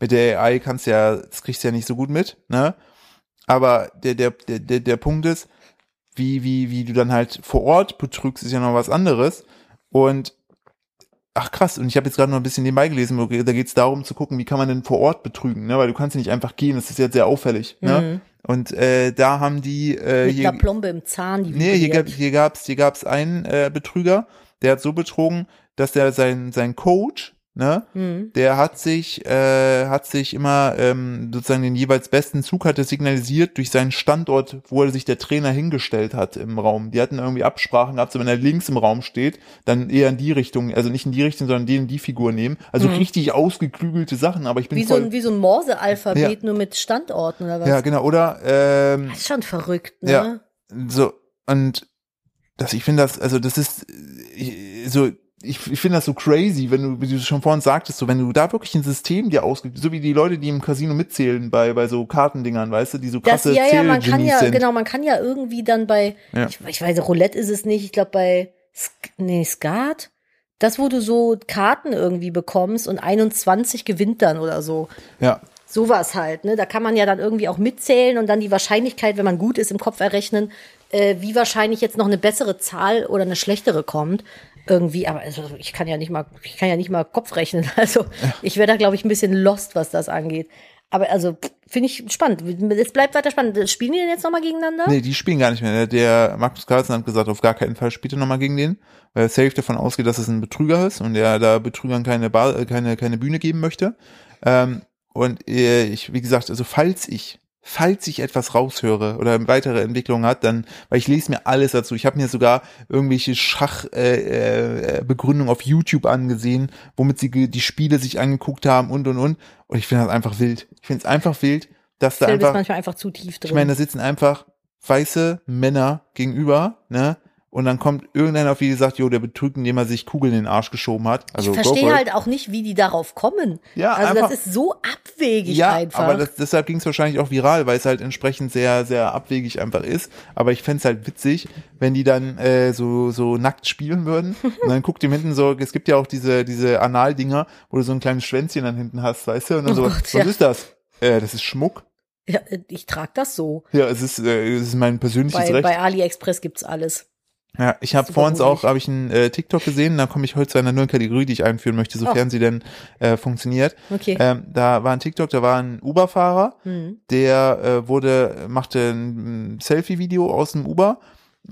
mit der AI kannst du ja, das kriegst du ja nicht so gut mit, ne? Aber der, der, der, der, der Punkt ist, wie, wie, wie du dann halt vor Ort betrügst, ist ja noch was anderes. Und ach krass, und ich habe jetzt gerade noch ein bisschen nebenbei gelesen, da geht es darum zu gucken, wie kann man denn vor Ort betrügen, ne? Weil du kannst ja nicht einfach gehen, das ist jetzt sehr auffällig. Ne? Und äh, da haben die äh, Mit hier, einer Plombe im Zahn, die Nee, hier, gab, hier gab's hier gab's einen äh, Betrüger, der hat so betrogen, dass der sein sein Coach ne? Mhm. Der hat sich, äh, hat sich immer ähm, sozusagen den jeweils besten Zug hatte signalisiert durch seinen Standort, wo er sich der Trainer hingestellt hat im Raum. Die hatten irgendwie Absprachen gehabt, so wenn er links im Raum steht, dann eher in die Richtung, also nicht in die Richtung, sondern den die Figur nehmen. Also richtig ausgeklügelte Sachen, aber ich bin Wie so voll. ein, wie so ein Morse-Alphabet, Ja. nur mit Standorten oder was? ja, genau. Oder ähm, Das ist schon verrückt, ne? Ja. so und das, ich finde das, also das ist äh, so, ich, ich finde das so crazy, wenn du, wie du schon vorhin sagtest, so wenn du da wirklich ein System dir ausgibst, so wie die Leute, die im Casino mitzählen bei bei so Kartendingern, weißt du, die so Das, krasse ja, ja, man kann ja, sind. genau, man kann ja irgendwie dann bei, Ja. ich, ich weiß, Roulette ist es nicht, ich glaube bei, nee, Skat, das, wo du so Karten irgendwie bekommst und 21 gewinnt dann oder so. Ja, Sowas halt, ne? Da kann man ja dann irgendwie auch mitzählen und dann die Wahrscheinlichkeit, wenn man gut ist, im Kopf errechnen, äh, wie wahrscheinlich jetzt noch eine bessere Zahl oder eine schlechtere kommt. Irgendwie, aber also ich kann ja nicht mal, ich kann ja nicht mal Kopf rechnen. Also ich wäre da, glaube ich, ein bisschen lost, was das angeht. Aber also finde ich spannend. Es bleibt weiter spannend. Spielen die denn jetzt nochmal gegeneinander? nee, die spielen gar nicht mehr. Der Markus Carlsen hat gesagt, auf gar keinen Fall spielt er nochmal gegen den, weil er safe davon ausgeht, dass es ein Betrüger ist und er da Betrügern keine, Bar, äh, keine, keine Bühne geben möchte. Ähm, und äh, ich, wie gesagt, also falls ich, falls ich etwas raushöre oder weitere Entwicklungen hat, dann, weil ich lese mir alles dazu. Ich habe mir sogar irgendwelche Schachbegründungen äh, äh, auf YouTube angesehen, womit sie die Spiele sich angeguckt haben und und und. Und ich finde das einfach wild. Ich finde es einfach wild, dass da Philipp ist einfach manchmal einfach zu tief drin. ich meine, da sitzen einfach weiße Männer gegenüber, ne? Und dann kommt irgendeiner auf die sagt, jo, der betrügt, indem er sich Kugeln in den Arsch geschoben hat. Also ich verstehe halt auch nicht, wie die darauf kommen. Ja, also einfach- das ist so abwegig ja, einfach. aber das, deshalb ging es wahrscheinlich auch viral, weil es halt entsprechend sehr, sehr abwegig einfach ist. Aber ich fänd's halt witzig, wenn die dann äh, so, so nackt spielen würden. Und dann guckt die hinten so, es gibt ja auch diese, diese Anal-Dinger, wo du so ein kleines Schwänzchen dann hinten hast, weißt du? Und dann Oh so, Gott, was ja. ist das? Äh, das ist Schmuck. ja, ich trage das so. Ja, es ist, äh, es ist mein persönliches Bei, Recht. bei AliExpress gibt's alles. Ja, ich habe Super vor uns ruhig. auch habe ich einen äh, TikTok gesehen, da komme ich heute zu einer neuen Kategorie, die ich einführen möchte, sofern Ach. sie denn äh, funktioniert. Okay. Ähm, da war ein TikTok, da war ein Uber-Fahrer, Hm. der äh, wurde machte ein Selfie-Video aus dem Uber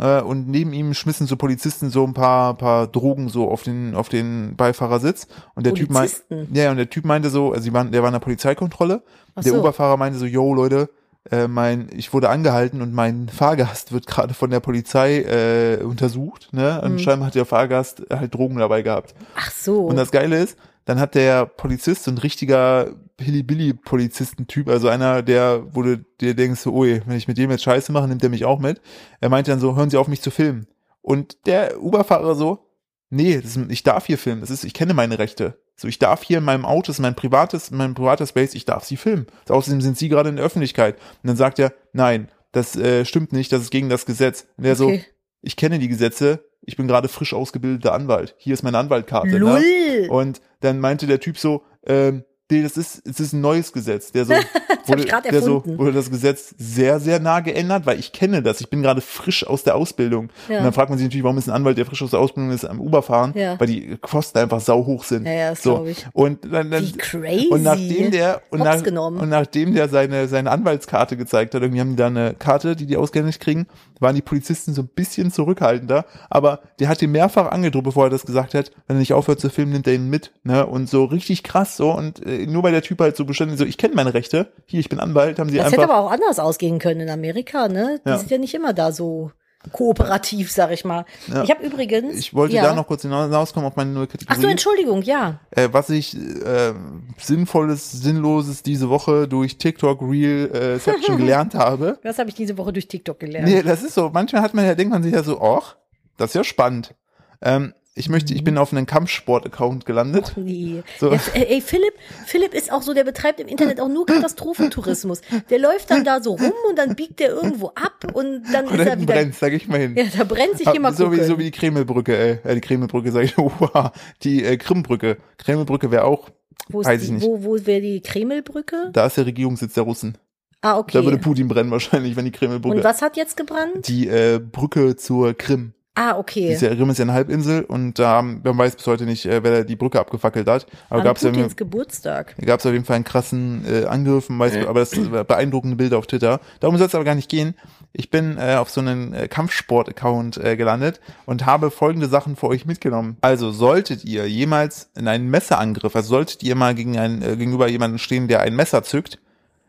äh, und neben ihm schmissen so Polizisten so ein paar paar Drogen so auf den auf den Beifahrersitz und der Typ meinte Polizisten? ja und der Typ meinte so, also die waren, der war in der Polizeikontrolle, Ach der so. Uber-Fahrer meinte so, yo Leute, äh, mein, ich wurde angehalten und mein Fahrgast wird gerade von der Polizei äh, untersucht, ne? Mhm. Und scheinbar hat der Fahrgast halt Drogen dabei gehabt. Ach so. Und das Geile ist, dann hat der Polizist, so ein richtiger Hilly-Billy-Polizistentyp, also einer, der, wo du dir denkst, so, ui, wenn ich mit dem jetzt Scheiße mache, nimmt er mich auch mit. Er meinte dann so, hören Sie auf, mich zu filmen. Und der Uber-Fahrer so, nee, das ist, ich darf hier filmen, das ist, ich kenne meine Rechte. So, ich darf hier in meinem Auto, ist mein privates, mein privater Space, ich darf sie filmen. Außerdem sind sie gerade in der Öffentlichkeit. Und dann sagt er, nein, das äh, stimmt nicht, das ist gegen das Gesetz. Und er so, Okay. ich kenne die Gesetze, ich bin gerade frisch ausgebildeter Anwalt. Hier ist meine Anwaltkarte. Lull. Ne? Und dann meinte der Typ so, ähm, nee, das ist, es ist ein neues Gesetz. Der so, wurde, der so, wurde das Gesetz sehr, sehr nah geändert, weil ich kenne das. Ich bin gerade frisch aus der Ausbildung. Ja. Und dann fragt man sich natürlich, warum ist ein Anwalt, der frisch aus der Ausbildung ist, am Uber fahren? Ja. Weil die Kosten einfach sau hoch sind. Ja, ja, das so. ich. Und dann, dann Wie crazy. und nachdem der und, nach, und nachdem der seine seine Anwaltskarte gezeigt hat, irgendwie haben die da eine Karte, die die ausgehändigt kriegen, waren die Polizisten so ein bisschen zurückhaltender, aber der hat ihn mehrfach angedroht, bevor er das gesagt hat, wenn er nicht aufhört zu filmen, nimmt er ihn mit, ne? Und so richtig krass so und äh, nur weil der Typ halt so beständig so, ich kenne meine Rechte, hier ich bin Anwalt, haben sie das einfach hätte aber auch anders ausgehen können in Amerika, ne? Die Ja. sind ja nicht immer da so kooperativ, sag ich mal. Ja. Ich habe übrigens. ich wollte ja. da noch kurz hinauskommen auf meine neue Ach so, Kategorie. Entschuldigung, ja. äh, was ich äh, sinnvolles, sinnloses diese Woche durch TikTok Real äh, Section gelernt habe. Das habe ich diese Woche durch TikTok gelernt. Nee, das ist so. Manchmal hat man ja, denkt man sich ja so, ach, das ist ja spannend. Ähm, ich möchte, ich bin auf einen Kampfsport-Account gelandet. Nee. So. Jetzt, äh, ey, Philipp, Philipp ist auch so, der betreibt im Internet auch nur Katastrophentourismus. Der läuft dann da so rum und dann biegt der irgendwo ab und dann Und ist er wieder. brennt, sag ich mal hin. Ja, da brennt sich immer so, wie, so wie die Kremelbrücke, äh, äh, die Kremelbrücke, sag ich, wow, die äh, Krimbrücke. Kremelbrücke wäre auch, wo ist weiß ich die, nicht. Wo, wo wäre die Kremelbrücke? da ist der Regierungssitz der Russen. Ah, okay. Da würde Putin brennen wahrscheinlich, wenn die Kremelbrücke. und was hat jetzt gebrannt? Die äh, Brücke zur Krim. Ah, okay. Diese Rim ist ja eine Halbinsel und da man weiß bis heute nicht, äh, wer die Brücke abgefackelt hat. Aber gab es ja Geburtstag. gab es auf jeden Fall einen krassen äh, Angriff, man weiß, aber das war beeindruckende Bilder auf Twitter. Darum soll es aber gar nicht gehen. Ich bin äh, auf so einen äh, Kampfsport-Account äh, gelandet und habe folgende Sachen für euch mitgenommen. Also solltet ihr jemals in einen Messerangriff, also solltet ihr mal gegen einen, äh, gegenüber jemanden stehen, der ein Messer zückt,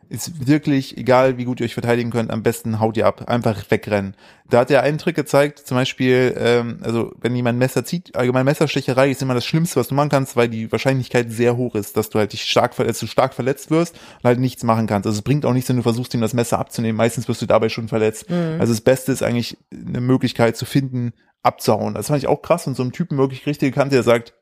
ist wirklich egal, wie gut ihr euch verteidigen könnt, am besten haut ihr ab, einfach wegrennen. Da hat er einen Trick gezeigt, zum Beispiel, ähm, also wenn jemand ein Messer zieht, allgemein Messerstecherei ist immer das Schlimmste, was du machen kannst, weil die Wahrscheinlichkeit sehr hoch ist, dass du halt dich stark verletzt, du stark verletzt wirst und halt nichts machen kannst. Also es bringt auch nichts, wenn du versuchst, ihm das Messer abzunehmen. Meistens wirst du dabei schon verletzt. Also das Beste ist eigentlich eine Möglichkeit zu finden, abzuhauen. Das fand ich auch krass und so einem Typen wirklich richtige Kante, der sagt,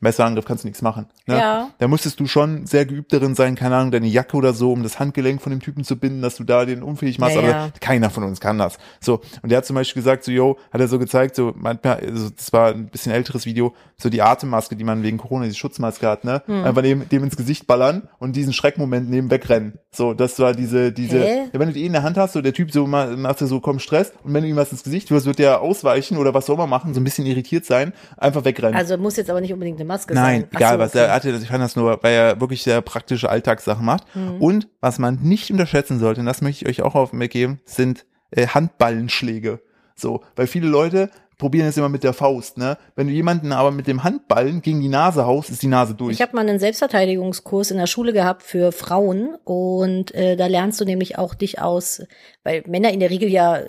Messerangriff kannst du nichts machen. Ne? Ja. Da musstest du schon sehr geübt darin sein, keine Ahnung, deine Jacke oder so, um das Handgelenk von dem Typen zu binden, dass du da den unfähig machst, Ja, aber ja. keiner von uns kann das. So. Und der hat zum Beispiel gesagt, so, yo, hat er so gezeigt, so, manchmal, also, das war ein bisschen älteres Video, so die Atemmaske, die man wegen Corona, diese Schutzmaske hat, ne? Hm. Einfach neben, dem ins Gesicht ballern und diesen Schreckmoment neben wegrennen. So, das war diese, diese, ja, wenn du die in der Hand hast, so der Typ so ma- macht so, komm Stress und wenn du ihm was ins Gesicht wirst, wird der ausweichen oder was soll man machen, so ein bisschen irritiert sein, einfach wegrennen. Also muss jetzt aber nicht unbedingt eine Maske Nein, sein. Egal so, was. okay. Er hatte ich fand das nur, weil er wirklich sehr praktische Alltagssachen macht. Mhm. Und was man nicht unterschätzen sollte, und das möchte ich euch auch auf den geben, sind äh, Handballenschläge. So, weil viele Leute probieren es immer mit der Faust, ne? Wenn du jemanden aber mit dem Handballen gegen die Nase haust, ist die Nase durch. Ich habe mal einen Selbstverteidigungskurs in der Schule gehabt für Frauen und äh, da lernst du nämlich auch dich aus, weil Männer in der Regel ja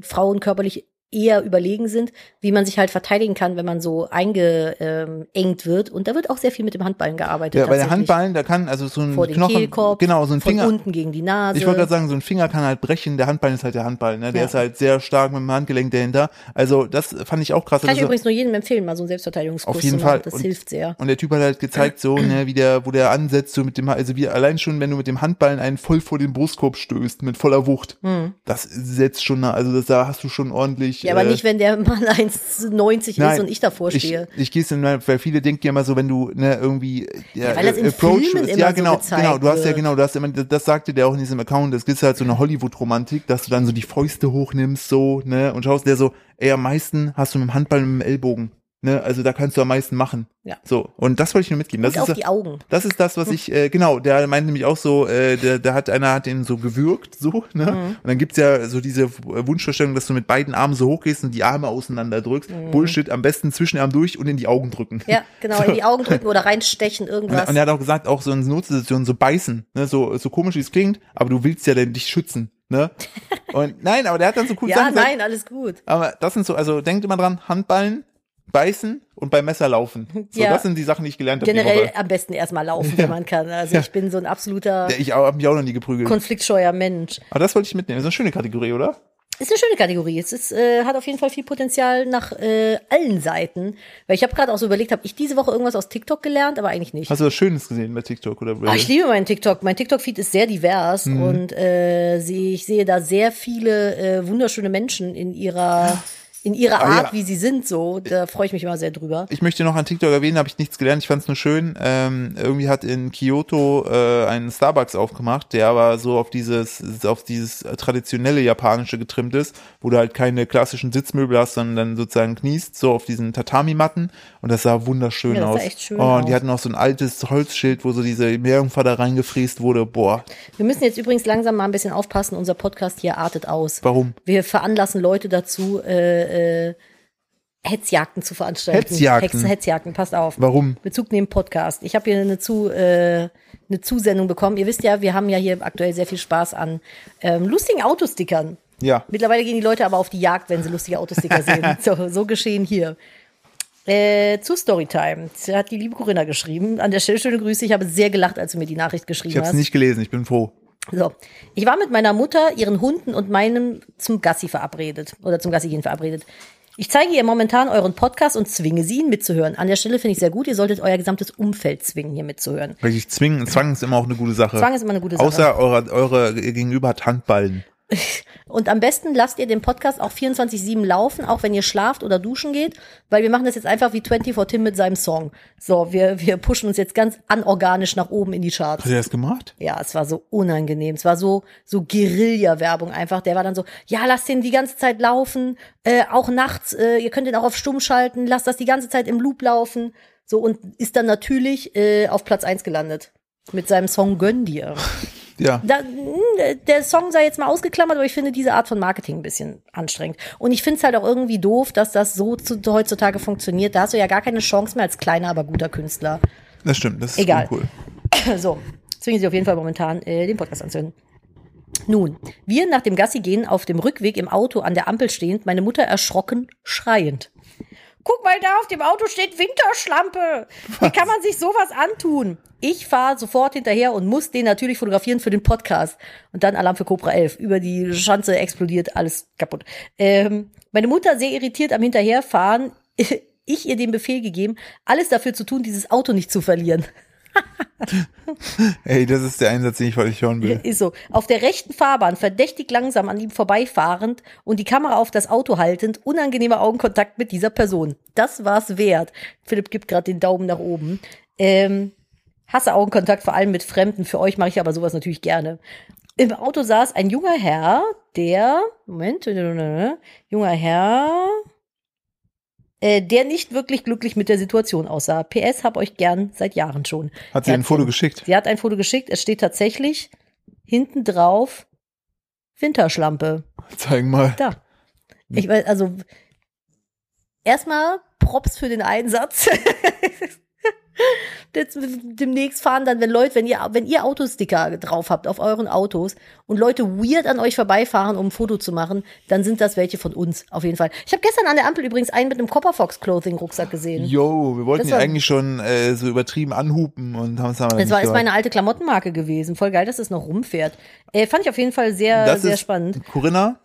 Frauen körperlich eher überlegen sind, wie man sich halt verteidigen kann, wenn man so eingeengt wird. Und da wird auch sehr viel mit dem Handballen gearbeitet. ja, bei der. Handballen, da kann also so ein vor Knochen, Kehlkopf, genau, so ein Finger. unten gegen die Nase. Ich wollte gerade sagen, so ein Finger kann halt brechen, der Handballen ist halt der Handballen, ne? Der Ja. ist halt sehr stark mit dem Handgelenk dahinter. Also, das fand ich auch krass. Kann ich Also- übrigens nur jedem empfehlen, mal so einen Selbstverteidigungskurs Auf jeden zu machen. Fall. Das Und- hilft sehr. Und der Typ hat halt gezeigt, so, ne, wie der, wo der ansetzt, so mit dem, also wie allein schon, wenn du mit dem Handballen einen voll vor den Brustkorb stößt, mit voller Wucht. Das setzt schon, also das, da hast du schon ordentlich. Ja, aber äh, nicht, wenn der Mann 1,90 Nein, ist und ich davor ich, stehe. ich gehe dann, weil viele denken ja immer so, wenn du ne, irgendwie ja, weil das in Filmen immer ja so genau, gezeigt genau, du hast ja genau, du hast immer, das, das sagte der auch in diesem Account, das ist halt so eine Hollywood-Romantik, dass du dann so die Fäuste hochnimmst so ne und schaust der so, ey, am meisten hast du mit dem Handball und mit dem Ellbogen, ne, also da kannst du am meisten machen. Ja. So und das wollte ich nur mitgeben. Das Und auf ist die Augen. das ist das, was ich, äh, genau, der meint nämlich auch so, äh, der, der hat einer hat den so gewürgt, so, ne? Mhm. Und dann gibt's ja so diese Wunschvorstellung, dass du mit beiden Armen so hochgehst und die Arme auseinander drückst. Bullshit, am besten zwischen Arm durch und in die Augen drücken. Mhm. Ja, genau, in die Augen drücken oder reinstechen, Und, irgendwas. und er hat auch gesagt, auch so in Notsituationen so beißen, ne? So, so komisch wie es klingt, aber du willst ja denn dich schützen, ne? Und nein, aber der hat dann so cool ja, Sachen gesagt. nein, alles gut. Aber das sind so, also denkt immer dran, Handballen, beißen und beim Messer laufen. So, Ja. das sind die Sachen, die ich gelernt habe. Generell am besten erstmal laufen, wenn man kann. Also Ja. ich bin so ein absoluter Ich habe mich auch noch nie geprügelt. konfliktscheuer Mensch. Aber das wollte ich mitnehmen. Das ist eine schöne Kategorie, oder? Ist eine schöne Kategorie. Es ist, äh, hat auf jeden Fall viel Potenzial nach äh, allen Seiten. Weil ich habe gerade auch so überlegt, habe ich diese Woche irgendwas aus TikTok gelernt, aber eigentlich nicht. Hast du was Schönes gesehen bei TikTok oder Ah, ich liebe meinen TikTok. Mein TikTok-Feed ist sehr divers Mhm. und äh, ich sehe da sehr viele äh, wunderschöne Menschen in ihrer in ihrer Ah, Art, ja. wie sie sind. So, da freue ich mich immer sehr drüber. Ich möchte noch an TikTok erwähnen, habe ich nichts gelernt. Ich fand es nur schön. Ähm, irgendwie hat in Kyoto äh, einen Starbucks aufgemacht, der aber so auf dieses auf dieses traditionelle japanische getrimmt ist, wo du halt keine klassischen Sitzmöbel hast, sondern dann sozusagen kniest, so auf diesen Tatami-Matten. Und das sah wunderschön Ja, das sah aus. echt schön oh, und die aus. hatten auch so ein altes Holzschild, wo so diese Meerjungfer da reingefräst wurde. Boah, Wir müssen jetzt übrigens langsam mal ein bisschen aufpassen. Unser Podcast hier artet aus. warum? Wir veranlassen Leute dazu, äh, äh, Hetzjagden zu veranstalten. Hetzjagden? Hex, Hetzjagden, passt auf. Warum? Bezug nehmen Podcast. Ich habe hier eine, zu, äh, eine Zusendung bekommen. Ihr wisst ja, wir haben ja hier aktuell sehr viel Spaß an ähm, lustigen Autostickern. Ja. Mittlerweile gehen die Leute aber auf die Jagd, wenn sie lustige Autosticker sehen. So, so geschehen hier. Äh, zu Storytime. Da hat die liebe Corinna geschrieben. An der Stelle schöne Grüße. Ich habe sehr gelacht, als du mir die Nachricht geschrieben Ich habe es hast. nicht gelesen. Ich bin froh. So, ich war mit meiner Mutter, ihren Hunden und meinem zum Gassi verabredet oder zum Gassi gehen verabredet. Ich zeige ihr momentan euren Podcast und zwinge sie, ihn mitzuhören. An der Stelle finde ich sehr gut, ihr solltet euer gesamtes Umfeld zwingen, hier mitzuhören. Richtig zwingen. Zwang ist immer auch eine gute Sache. Zwang ist immer eine gute Sache. Außer eure, eure Gegenüber hat Handballen. Und am besten lasst ihr den Podcast auch 24-7 laufen, auch wenn ihr schlaft oder duschen geht, weil wir machen das jetzt einfach wie 24 Tim mit seinem Song. So, wir, wir pushen uns jetzt ganz anorganisch nach oben in die Charts. Hat er das gemacht? Ja, es war so unangenehm. Es war so, so Guerilla-Werbung einfach. Der war dann so, ja, lasst den die ganze Zeit laufen, äh, auch nachts, äh, ihr könnt den auch auf Stumm schalten, lasst das die ganze Zeit im Loop laufen. So, und ist dann natürlich äh, auf Platz eins gelandet. Mit seinem Song Gönn dir. Ja. Da, mh, der Song sei jetzt mal ausgeklammert, aber ich finde diese Art von Marketing ein bisschen anstrengend. Und ich finde es halt auch irgendwie doof, dass das so zu, heutzutage funktioniert. Da hast du ja gar keine Chance mehr als kleiner, aber guter Künstler. Das stimmt, das ist Egal. cool. So, zwingen Sie auf jeden Fall momentan äh, den Podcast anzuhören. Nun, wir nach dem Gassi gehen auf dem Rückweg im Auto an der Ampel stehend, meine Mutter erschrocken, schreiend. Guck mal, da auf dem Auto steht Winterschlampe. Wie kann man sich sowas antun? Ich fahre sofort hinterher und muss den natürlich fotografieren für den Podcast. Und dann Alarm für Cobra 11. Über die Schanze explodiert, alles kaputt. Ähm, meine Mutter sehr irritiert am Hinterherfahren. Ich ihr den Befehl gegeben, alles dafür zu tun, dieses Auto nicht zu verlieren. Ey, das ist der Einsatz, den ich heute hören will. Ist so. Auf der rechten Fahrbahn, verdächtig langsam an ihm vorbeifahrend und die Kamera auf das Auto haltend, unangenehmer Augenkontakt mit dieser Person. Das war's wert. Philipp gibt gerade den Daumen nach oben. Ähm, hasse Augenkontakt, vor allem mit Fremden. Für euch mache ich aber sowas natürlich gerne. Im Auto saß ein junger Herr, der, Moment, junger Herr, äh, der nicht wirklich glücklich mit der Situation aussah. PS hab euch gern seit Jahren schon. Hat sie Er ein Foto geschickt? Sie hat ein Foto geschickt. Es steht tatsächlich hinten drauf Winterschlampe. Zeigen mal. Da. Ich weiß, also erstmal Props für den Einsatz. Jetzt demnächst fahren dann, wenn Leute, wenn ihr, wenn ihr Autosticker drauf habt auf euren Autos und Leute weird an euch vorbeifahren, um ein Foto zu machen, dann sind das welche von uns, auf jeden Fall. Ich habe gestern an der Ampel übrigens einen mit einem Copperfox Clothing Rucksack gesehen. Yo, wir wollten Das ja eigentlich schon äh, so übertrieben anhupen und haben es aber Das war ist meine alte Klamottenmarke gewesen. Voll geil, dass es noch rumfährt. Äh, fand ich auf jeden Fall sehr, Das sehr spannend. Corinna,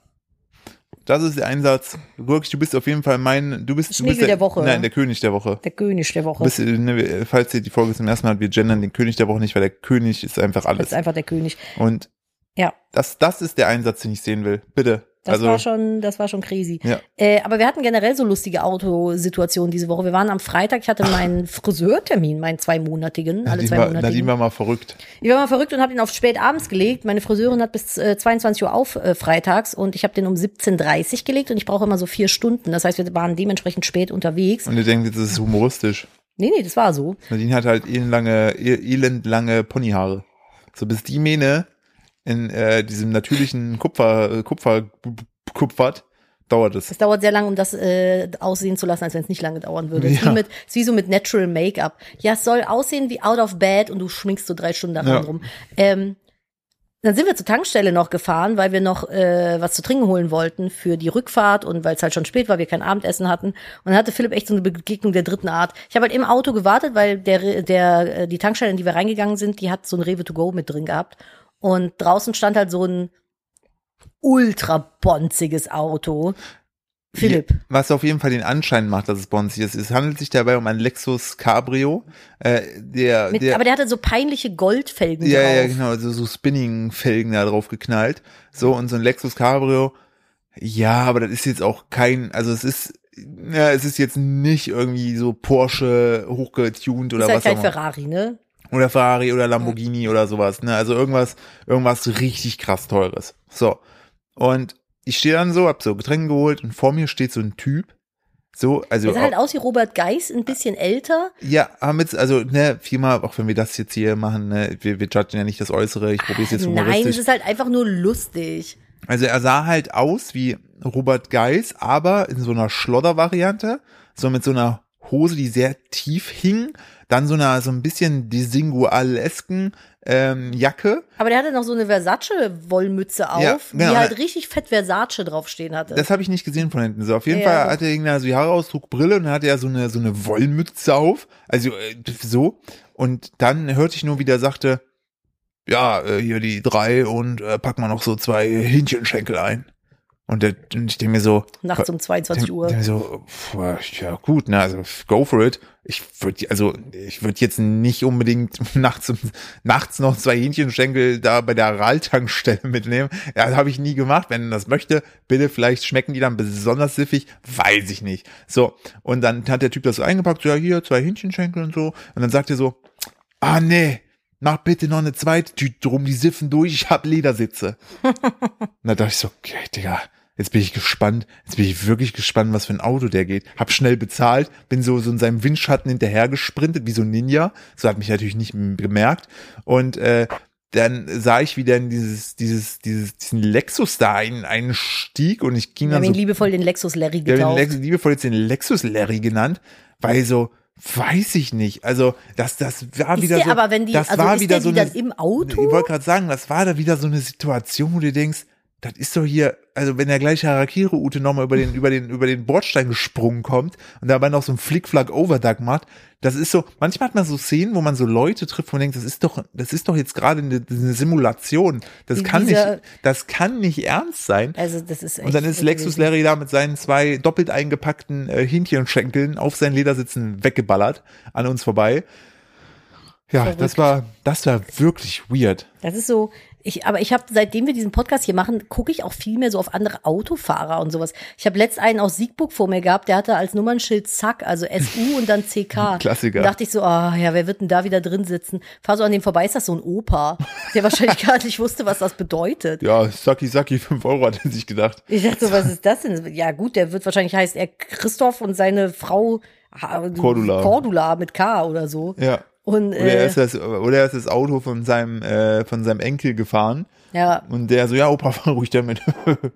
das ist der Einsatz. Wirklich, du bist auf jeden Fall mein, du bist, du Schniegel bist der Woche. Nein, der König der Woche. Der König der Woche. Du bist, äh, ne, falls ihr die Folge zum ersten Mal habt, wir gendern den König der Woche nicht, weil der König ist einfach Das alles. ist einfach der König. Und Ja. das, das ist der Einsatz, den ich sehen will. Bitte. Das also, war schon, das war schon crazy. Ja. Äh, aber wir hatten generell so lustige Autosituationen diese Woche. Wir waren am Freitag, ich hatte meinen Friseurtermin, meinen zweimonatigen, alle zwei war, Monate. Nadine war mal verrückt. Ich war mal verrückt und habe ihn auf spät abends gelegt. Meine Friseurin hat bis äh, 22 Uhr auf äh, freitags und ich habe den um 17.30 Uhr gelegt und ich brauche immer so vier Stunden. Das heißt, wir waren dementsprechend spät unterwegs. Und ihr denkt, das ist humoristisch. Nee, nee, das war so. Nadine hat halt elendlange, el- elendlange Ponyhaare. So bis die Mähne in äh, diesem natürlichen Kupfer, äh, Kupfer kupfert, dauert es. Es dauert sehr lange, um das äh, aussehen zu lassen, als wenn es nicht lange dauern würde. Es ist, Ja. wie mit, es ist wie so mit Natural Make-up. Ja, es soll aussehen wie out of bed und du schminkst so drei Stunden daran Ja. rum. Ähm, dann sind wir zur Tankstelle noch gefahren, weil wir noch äh, was zu trinken holen wollten für die Rückfahrt und weil es halt schon spät war, wir kein Abendessen hatten. Und dann hatte Philipp echt so eine Begegnung der dritten Art. Ich habe halt im Auto gewartet, weil der, der, äh, die Tankstelle, in die wir reingegangen sind, die hat so ein Rewe to go mit drin gehabt. Und draußen stand halt so ein ultra bonziges Auto. Philipp. Was auf jeden Fall den Anschein macht, dass es bonzig ist. Es handelt sich dabei um ein Lexus Cabrio. Äh, der, Mit, der, aber der hatte so peinliche Goldfelgen ja, drauf. ja, genau, so, so Spinning-Felgen da drauf geknallt. So, und so ein Lexus Cabrio. Ja, aber das ist jetzt auch kein, also es ist, ja, es ist jetzt nicht irgendwie so Porsche hochgetuned oder ist halt was kein auch immer. Ferrari, ne? Oder Ferrari oder Lamborghini oder sowas, ne? Also irgendwas, irgendwas richtig krass teures. So. Und ich stehe dann so, hab so Getränke geholt und vor mir steht so ein Typ. So, also. Der sah halt aus wie Robert Geis, ein bisschen älter. ja, haben jetzt, also, ne, viermal, auch wenn wir das jetzt hier machen, ne, wir, wir judgen ja nicht das Äußere, ich probiere es jetzt Nein, es humoristisch. ist halt einfach nur lustig. Also er sah halt aus wie Robert Geis, aber in so einer Schlodder-Variante, so mit so einer Hose, die sehr tief hing, dann so einer so ein bisschen Disingualesken ähm, Jacke. Aber der hatte noch so eine Versace-Wollmütze auf, Ja, genau, die halt richtig fett Versace draufstehen hatte. Das habe ich nicht gesehen von hinten. So auf jeden Ja, Fall hatte er irgendeine so die Haarausdruck, Brille und dann hatte er so eine so eine Wollmütze auf, also äh, so. Und dann hörte ich nur, wie der sagte, ja, äh, hier die drei und äh, pack mal noch so zwei Hähnchenschenkel ein. Und, der, und ich denke mir so, Nachts um 22 Uhr. denk mir so, pf, ja gut, ne, also go for it. Ich würde, also ich würde jetzt nicht unbedingt nachts, um- nachts noch zwei Hähnchenschenkel da bei der Araltankstelle mitnehmen. Ja, das habe ich nie gemacht. Wenn er das möchte, bitte, vielleicht schmecken die dann besonders siffig, weiß ich nicht. So, und dann hat der Typ das so eingepackt, so, ja, hier, zwei Hähnchenschenkel und so. Und dann sagt er so, ah nee, mach bitte noch eine zweite Tüte drum, die siffen durch, ich hab Ledersitze. Und da dachte ich so, okay, Digga, jetzt bin ich gespannt, jetzt bin ich wirklich gespannt, was für ein Auto der geht. Hab schnell bezahlt, bin so, so in seinem Windschatten hinterher gesprintet, wie so ein Ninja. So hat mich natürlich nicht gemerkt. Und äh, dann sah ich, wie in dieses, dieses, dieses, diesen Lexus da ein, einstieg und ich ging Wir haben dann ihn so liebevoll den Lexus Larry hat den getauft. Lex, liebevoll jetzt den Lexus Larry genannt, weil so, weiß ich nicht. Also, das, das war Ist wieder der so. aber, wenn die, das also war ist wieder der so eine, dann im Auto? Ich wollte gerade sagen, das war da wieder so eine Situation, wo du denkst, das ist doch hier, also wenn der gleiche Harakiri-Ute nochmal über den, über den, über den Bordstein gesprungen kommt und dabei noch so ein Flick-Flack-Overduck macht, das ist so, manchmal hat man so Szenen, wo man so Leute trifft, man denkt, das ist doch, das ist doch jetzt gerade eine, eine Simulation. Das kann dieser- nicht, das kann nicht ernst sein. Also das ist echt Und dann ist Lexus. Larry da mit seinen zwei doppelt eingepackten äh, Hähnchenschenkeln auf seinen Ledersitzen weggeballert an uns vorbei. Ja, Verrückt. das war, das war wirklich weird. Das ist so, ich, aber ich habe, seitdem wir diesen Podcast hier machen, gucke ich auch viel mehr so auf andere Autofahrer und sowas. Ich habe letzt einen aus Siegburg vor mir gehabt, der hatte als Nummernschild Zack, also SU und dann CK. Klassiker. Da dachte ich so, ah ja, wer wird denn da wieder drin sitzen? Fahr so an dem vorbei, ist das so ein Opa, der wahrscheinlich gar nicht wusste, was das bedeutet. Ja, Saki Saki, 5 Euro hat er sich gedacht. Ich dachte so, was ist das denn? Ja gut, der wird wahrscheinlich heißt er Christoph und seine Frau Cordula. Cordula mit K oder so. Ja. Und Oder er äh, ist das, oder er ist das Auto von seinem, äh, von seinem Enkel gefahren. ja, Und der so, ja, Opa, fahr ruhig damit.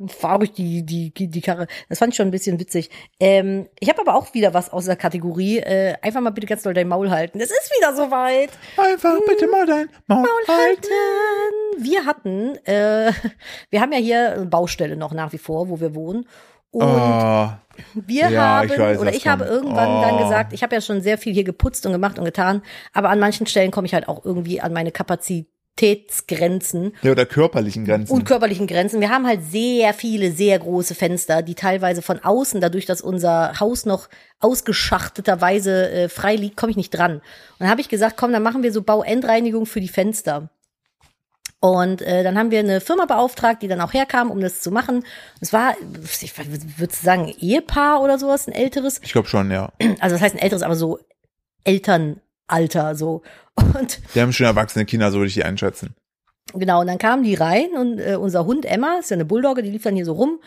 fahr ruhig die, die, die Karre. Das fand ich schon ein bisschen witzig. Ähm, ich habe aber auch wieder was aus der Kategorie. Äh, einfach mal bitte ganz doll dein Maul halten. Es ist wieder soweit. Einfach bitte mal dein Maul halten. Halten. Wir hatten, äh, wir haben ja hier eine Baustelle noch nach wie vor, wo wir wohnen. Und Oh, Wir Ja, haben, ich weiß, oder ich habe kommt. irgendwann Oh. dann gesagt, ich habe ja schon sehr viel hier geputzt und gemacht und getan, aber an manchen Stellen komme ich halt auch irgendwie an meine Kapazitätsgrenzen ja, oder körperlichen Grenzen. und körperlichen Grenzen. Wir haben halt sehr viele, sehr große Fenster, die teilweise von außen, dadurch, dass unser Haus noch ausgeschachteterweise äh, frei liegt, komme ich nicht dran. Und dann habe ich gesagt, komm, dann machen wir so Bauendreinigung für die Fenster. Und äh, dann haben wir eine Firma beauftragt, die dann auch herkam, um das zu machen. Es war, ich würde sagen, Ehepaar oder sowas, ein älteres. ich glaube schon, ja. Also das heißt ein älteres, aber so Elternalter so. Und Die haben schon erwachsene Kinder, so würde ich die einschätzen. Genau, und dann kamen die rein und äh, unser Hund Emma, ist ja eine Bulldogge, die lief dann hier so rum.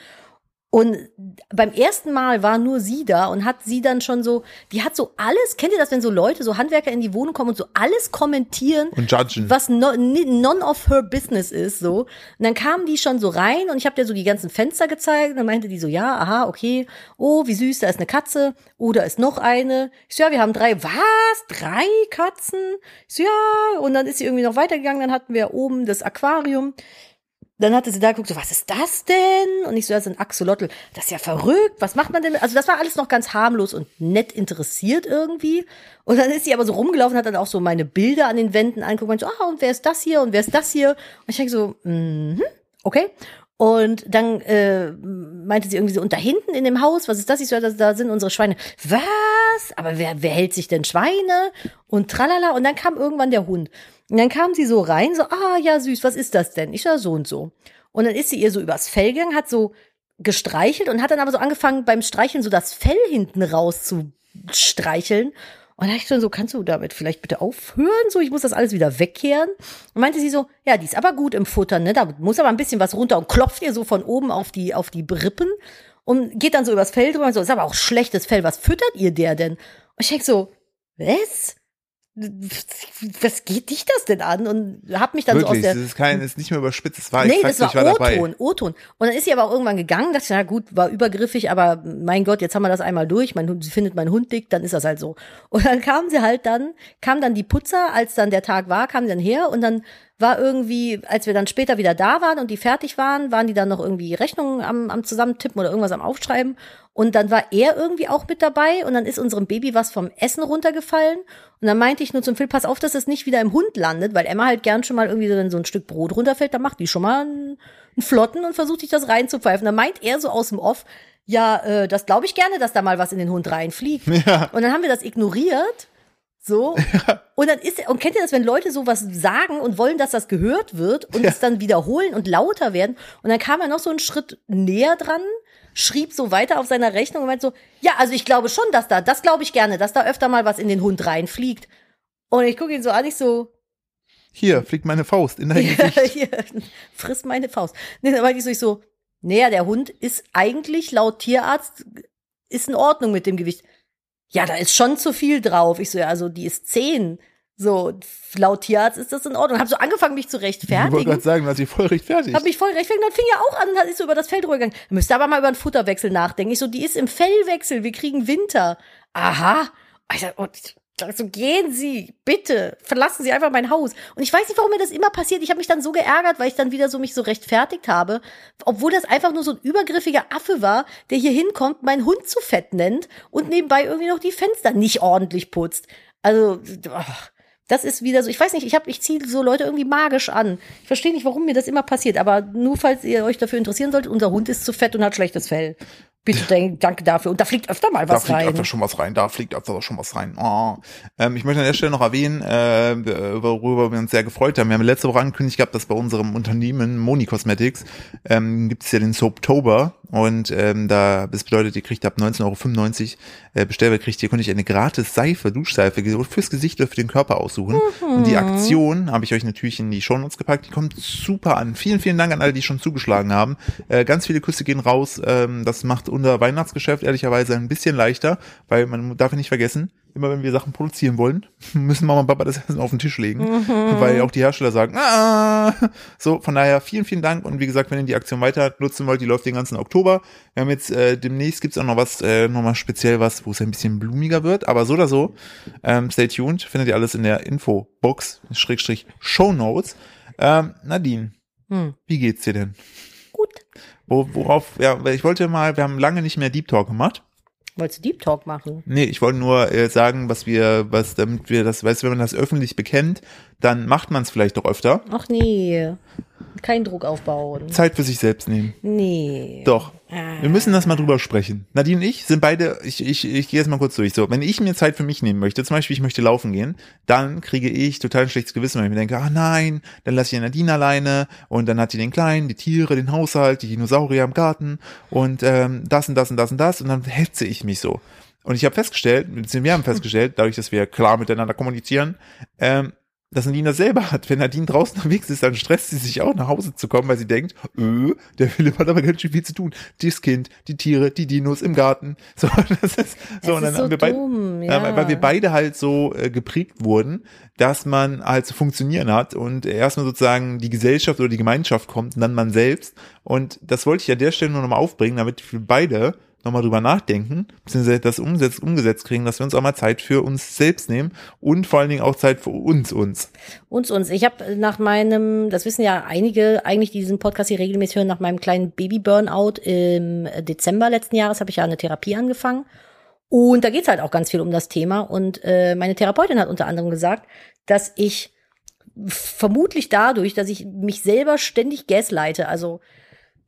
Und beim ersten Mal war nur sie da und hat sie dann schon so, die hat so alles, kennt ihr das, wenn so Leute, so Handwerker in die Wohnung kommen und so alles kommentieren, Und judgen. was no, none of her business ist, so. Und dann kamen die schon so rein und ich habe dir so die ganzen Fenster gezeigt und dann meinte die so, ja, aha, okay, oh, wie süß, da ist eine Katze, oh, da ist noch eine. Ich so, ja, wir haben drei, was? Drei Katzen? Ich so, ja, und dann ist sie irgendwie noch weitergegangen, dann hatten wir oben das Aquarium. Dann hatte sie da geguckt, so, was ist das denn? Und ich so, das ist ein Axolotl. Das ist ja verrückt. Was macht man denn? Also das war alles noch ganz harmlos und nett interessiert irgendwie. Und dann ist sie aber so rumgelaufen, hat dann auch so meine Bilder an den Wänden angeguckt und so, ah, und wer ist das hier? Und wer ist das hier? Und ich denke so, mhm, okay. Und dann äh, meinte sie irgendwie so, und da hinten in dem Haus, was ist das? Ich so, da sind unsere Schweine. Was? Aber wer, wer hält sich denn Schweine? Und tralala. Und dann kam irgendwann der Hund. Und dann kam sie so rein, so, ah, ja, süß, was ist das denn? Ich so, so und so. Und dann ist sie ihr so übers Fell gegangen, hat so gestreichelt und hat dann aber so angefangen, beim Streicheln so das Fell hinten raus zu streicheln. Und da ich schon so, kannst du damit vielleicht bitte aufhören? So, ich muss das alles wieder wegkehren. Und meinte sie so, ja, die ist aber gut im Futtern, ne? Da muss aber ein bisschen was runter und klopft ihr so von oben auf die, auf die Rippen und geht dann so übers Fell drüber und so, ist aber auch schlechtes Fell, was füttert ihr der denn? Und ich denk so, was? Was geht dich das denn an? Und hab mich dann Wirklich, so aus das der, ist kein, das ist nicht mehr überspitzt. Das war Nee, das war. O-Ton, O-Ton. Und dann ist sie aber auch irgendwann gegangen, dachte ich, na gut, war übergriffig, aber mein Gott, jetzt haben wir das einmal durch, mein Hund, sie findet meinen Hund dick, dann ist das halt so. Und dann kam sie halt dann, kam dann die Putzer, als dann der Tag war, kam sie dann her und dann war irgendwie, als wir dann später wieder da waren und die fertig waren, waren die dann noch irgendwie Rechnungen am, am Zusammentippen oder irgendwas am Aufschreiben. Und dann war er irgendwie auch mit dabei und dann ist unserem Baby was vom Essen runtergefallen. Und dann meinte ich nur zum Phil, pass auf, dass es nicht wieder im Hund landet, weil Emma halt gern schon mal irgendwie, wenn so ein Stück Brot runterfällt, dann macht die schon mal einen, einen Flotten und versucht sich das reinzupfeifen. Dann meint er so aus dem Off, ja, äh, das glaube ich gerne, dass da mal was in den Hund reinfliegt. Ja. Und dann haben wir das ignoriert. So. Und dann ist, und kennt ihr das, wenn Leute sowas sagen und wollen, dass das gehört wird und Ja. es dann wiederholen und lauter werden? Und dann kam er noch so einen Schritt näher dran, schrieb so weiter auf seiner Rechnung und meinte so, ja, also ich glaube schon, dass da, das glaube ich gerne, dass da öfter mal was in den Hund reinfliegt. Und ich gucke ihn so an, ich so, Hier fliegt meine Faust in dein ja, Gesicht. hier, friss meine Faust. Nee, dann meinte ich so, ich so, naja, der Hund ist eigentlich laut Tierarzt, ist in Ordnung mit dem Gewicht. Ja, da ist schon zu viel drauf. Ich so, ja, also die ist zehn. So, laut Tierarzt ist das in Ordnung. Hab so angefangen, mich zu Ich wollte rechtfertigen. gerade sagen, hast dich voll rechtfertigt. Hab mich voll rechtfertigt. Dann fing er auch an und hat ist so über das Feld rübergegangen. Müsste aber mal über einen Futterwechsel nachdenken. Ich so, die ist im Fellwechsel. Wir kriegen Winter. Aha. Ich sag, oh, so, gehen Sie, bitte, verlassen Sie einfach mein Haus. Und ich weiß nicht, warum mir das immer passiert. Ich habe mich dann so geärgert, weil ich dann wieder so mich so rechtfertigt habe, obwohl das einfach nur so ein übergriffiger Affe war, der hier hinkommt, meinen Hund zu fett nennt und nebenbei irgendwie noch die Fenster nicht ordentlich putzt. Also, ach, das ist wieder so, ich weiß nicht, ich habe ich ziehe so Leute irgendwie magisch an. Ich verstehe nicht, warum mir das immer passiert, aber nur falls ihr euch dafür interessieren solltet, unser Hund ist zu fett und hat schlechtes Fell. Bitte denk, danke dafür. Und da fliegt öfter mal Da was fliegt rein. öfter schon was rein, da fliegt öfter schon was rein. Oh. Ähm, ich möchte an der Stelle noch erwähnen, äh, worüber wir uns sehr gefreut haben. Wir haben letzte Woche angekündigt gehabt, dass bei unserem Unternehmen Moni Cosmetics ähm, gibt es ja den Soaptober und ähm, da das bedeutet, ihr kriegt ab 19,95 Euro äh, Bestellwert kriegt ihr, könnt ihr eine gratis Seife, Duschseife fürs Gesicht oder für den Körper aussuchen. Und die Aktion habe ich euch natürlich in die Shownotes gepackt. Die kommt super an. Vielen, vielen Dank an alle, die schon zugeschlagen haben. Äh, ganz viele Küsse gehen raus. Ähm, das macht unser Weihnachtsgeschäft ehrlicherweise ein bisschen leichter, weil man darf nicht vergessen, immer wenn wir Sachen produzieren wollen, müssen Mama und Papa das Essen auf den Tisch legen, weil auch die Hersteller sagen, ah, so, von daher vielen, vielen Dank und wie gesagt, wenn ihr die Aktion weiter nutzen wollt, die läuft den ganzen Oktober. Wir haben jetzt, äh, demnächst gibt's auch noch was, äh, nochmal speziell was, wo es ein bisschen blumiger wird, aber so oder so, ähm, stay tuned, findet ihr alles in der Infobox, Schrägstrich Show Notes. Ähm, Nadine, Hm. wie geht's dir denn? Gut. Wo, worauf, ja, ich wollte mal, wir haben lange nicht mehr Deep Talk gemacht. Wolltest du Deep Talk machen? Nee, ich wollte nur äh, sagen, was wir, was, damit wir das, weißt du, wenn man das öffentlich bekennt, dann macht man es vielleicht doch öfter. Ach nee. Kein Druck aufbauen. Zeit für sich selbst nehmen. Nee. Doch. Wir müssen das mal drüber sprechen. Nadine und ich sind beide, ich, ich, ich gehe jetzt mal kurz durch. So, wenn ich mir Zeit für mich nehmen möchte, zum Beispiel ich möchte laufen gehen, dann kriege ich total ein schlechtes Gewissen, weil ich mir denke, ah nein, dann lasse ich Nadine alleine und dann hat die den Kleinen, die Tiere, den Haushalt, die Dinosaurier im Garten und ähm, das und das und das und das und dann hetze ich mich so. Und ich habe festgestellt, wir haben festgestellt, dadurch, dass wir klar miteinander kommunizieren, ähm, dass Nadine das selber hat. Wenn Nadine draußen unterwegs ist, dann stresst sie sich auch nach Hause zu kommen, weil sie denkt, öh, der Philipp hat aber ganz schön viel zu tun. Das Kind, die Tiere, die Dinos im Garten. So, das ist, so, und dann so haben wir beide, ja. weil, wir beide halt so äh, geprägt wurden, dass man halt zu funktionieren hat und erstmal sozusagen die Gesellschaft oder die Gemeinschaft kommt und dann man selbst. Und das wollte ich an der Stelle nur nochmal aufbringen, damit wir beide nochmal drüber nachdenken, beziehungsweise das umsetzt, umgesetzt kriegen, dass wir uns auch mal Zeit für uns selbst nehmen und vor allen Dingen auch Zeit für uns, uns. Uns, uns. Ich habe nach meinem, das wissen ja einige eigentlich, die diesen Podcast hier regelmäßig hören, nach meinem kleinen Baby-Burnout im Dezember letzten Jahres habe ich ja eine Therapie angefangen. Und da geht's halt auch ganz viel um das Thema. Und äh, meine Therapeutin hat unter anderem gesagt, dass ich vermutlich dadurch, dass ich mich selber ständig gasleite, also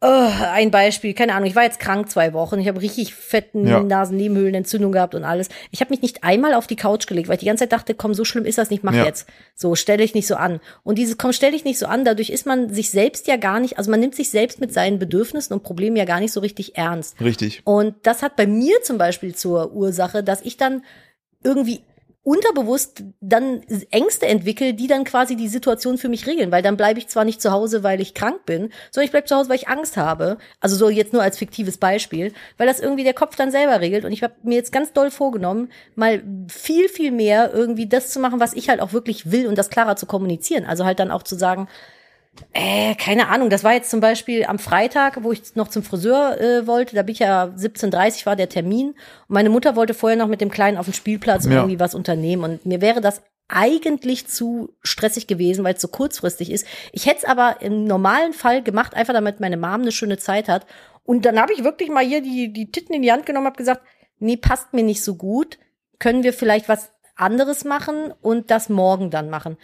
Oh, ein Beispiel, keine Ahnung, ich war jetzt krank zwei Wochen, ich habe richtig fetten Ja. Nasennebenhöhlenentzündung gehabt und alles. Ich habe mich nicht einmal auf die Couch gelegt, weil ich die ganze Zeit dachte, komm, so schlimm ist das nicht, mach Ja. jetzt. So, stell dich nicht so an. Und dieses, komm, stell dich nicht so an, dadurch ist man sich selbst ja gar nicht, also man nimmt sich selbst mit seinen Bedürfnissen und Problemen ja gar nicht so richtig ernst. Richtig. Und das hat bei mir zum Beispiel zur Ursache, dass ich dann irgendwie unterbewusst dann Ängste entwickle, die dann quasi die Situation für mich regeln, weil dann bleibe ich zwar nicht zu Hause, weil ich krank bin, sondern ich bleibe zu Hause, weil ich Angst habe. Also so jetzt nur als fiktives Beispiel, weil das irgendwie der Kopf dann selber regelt. Und ich habe mir jetzt ganz doll vorgenommen, mal viel, viel mehr irgendwie das zu machen, was ich halt auch wirklich will und das klarer zu kommunizieren. Also halt dann auch zu sagen, äh, keine Ahnung, das war jetzt zum Beispiel am Freitag, wo ich noch zum Friseur äh, wollte, da bin ich ja 17.30 war der Termin und meine Mutter wollte vorher noch mit dem Kleinen auf dem Spielplatz Ja. irgendwie was unternehmen und mir wäre das eigentlich zu stressig gewesen, weil es so kurzfristig ist. Ich hätte es aber im normalen Fall gemacht, einfach damit meine Mom eine schöne Zeit hat. Und dann habe ich wirklich mal hier die, die Titten in die Hand genommen, habe gesagt, nee, passt mir nicht so gut. Können wir vielleicht was anderes machen und das morgen dann machen?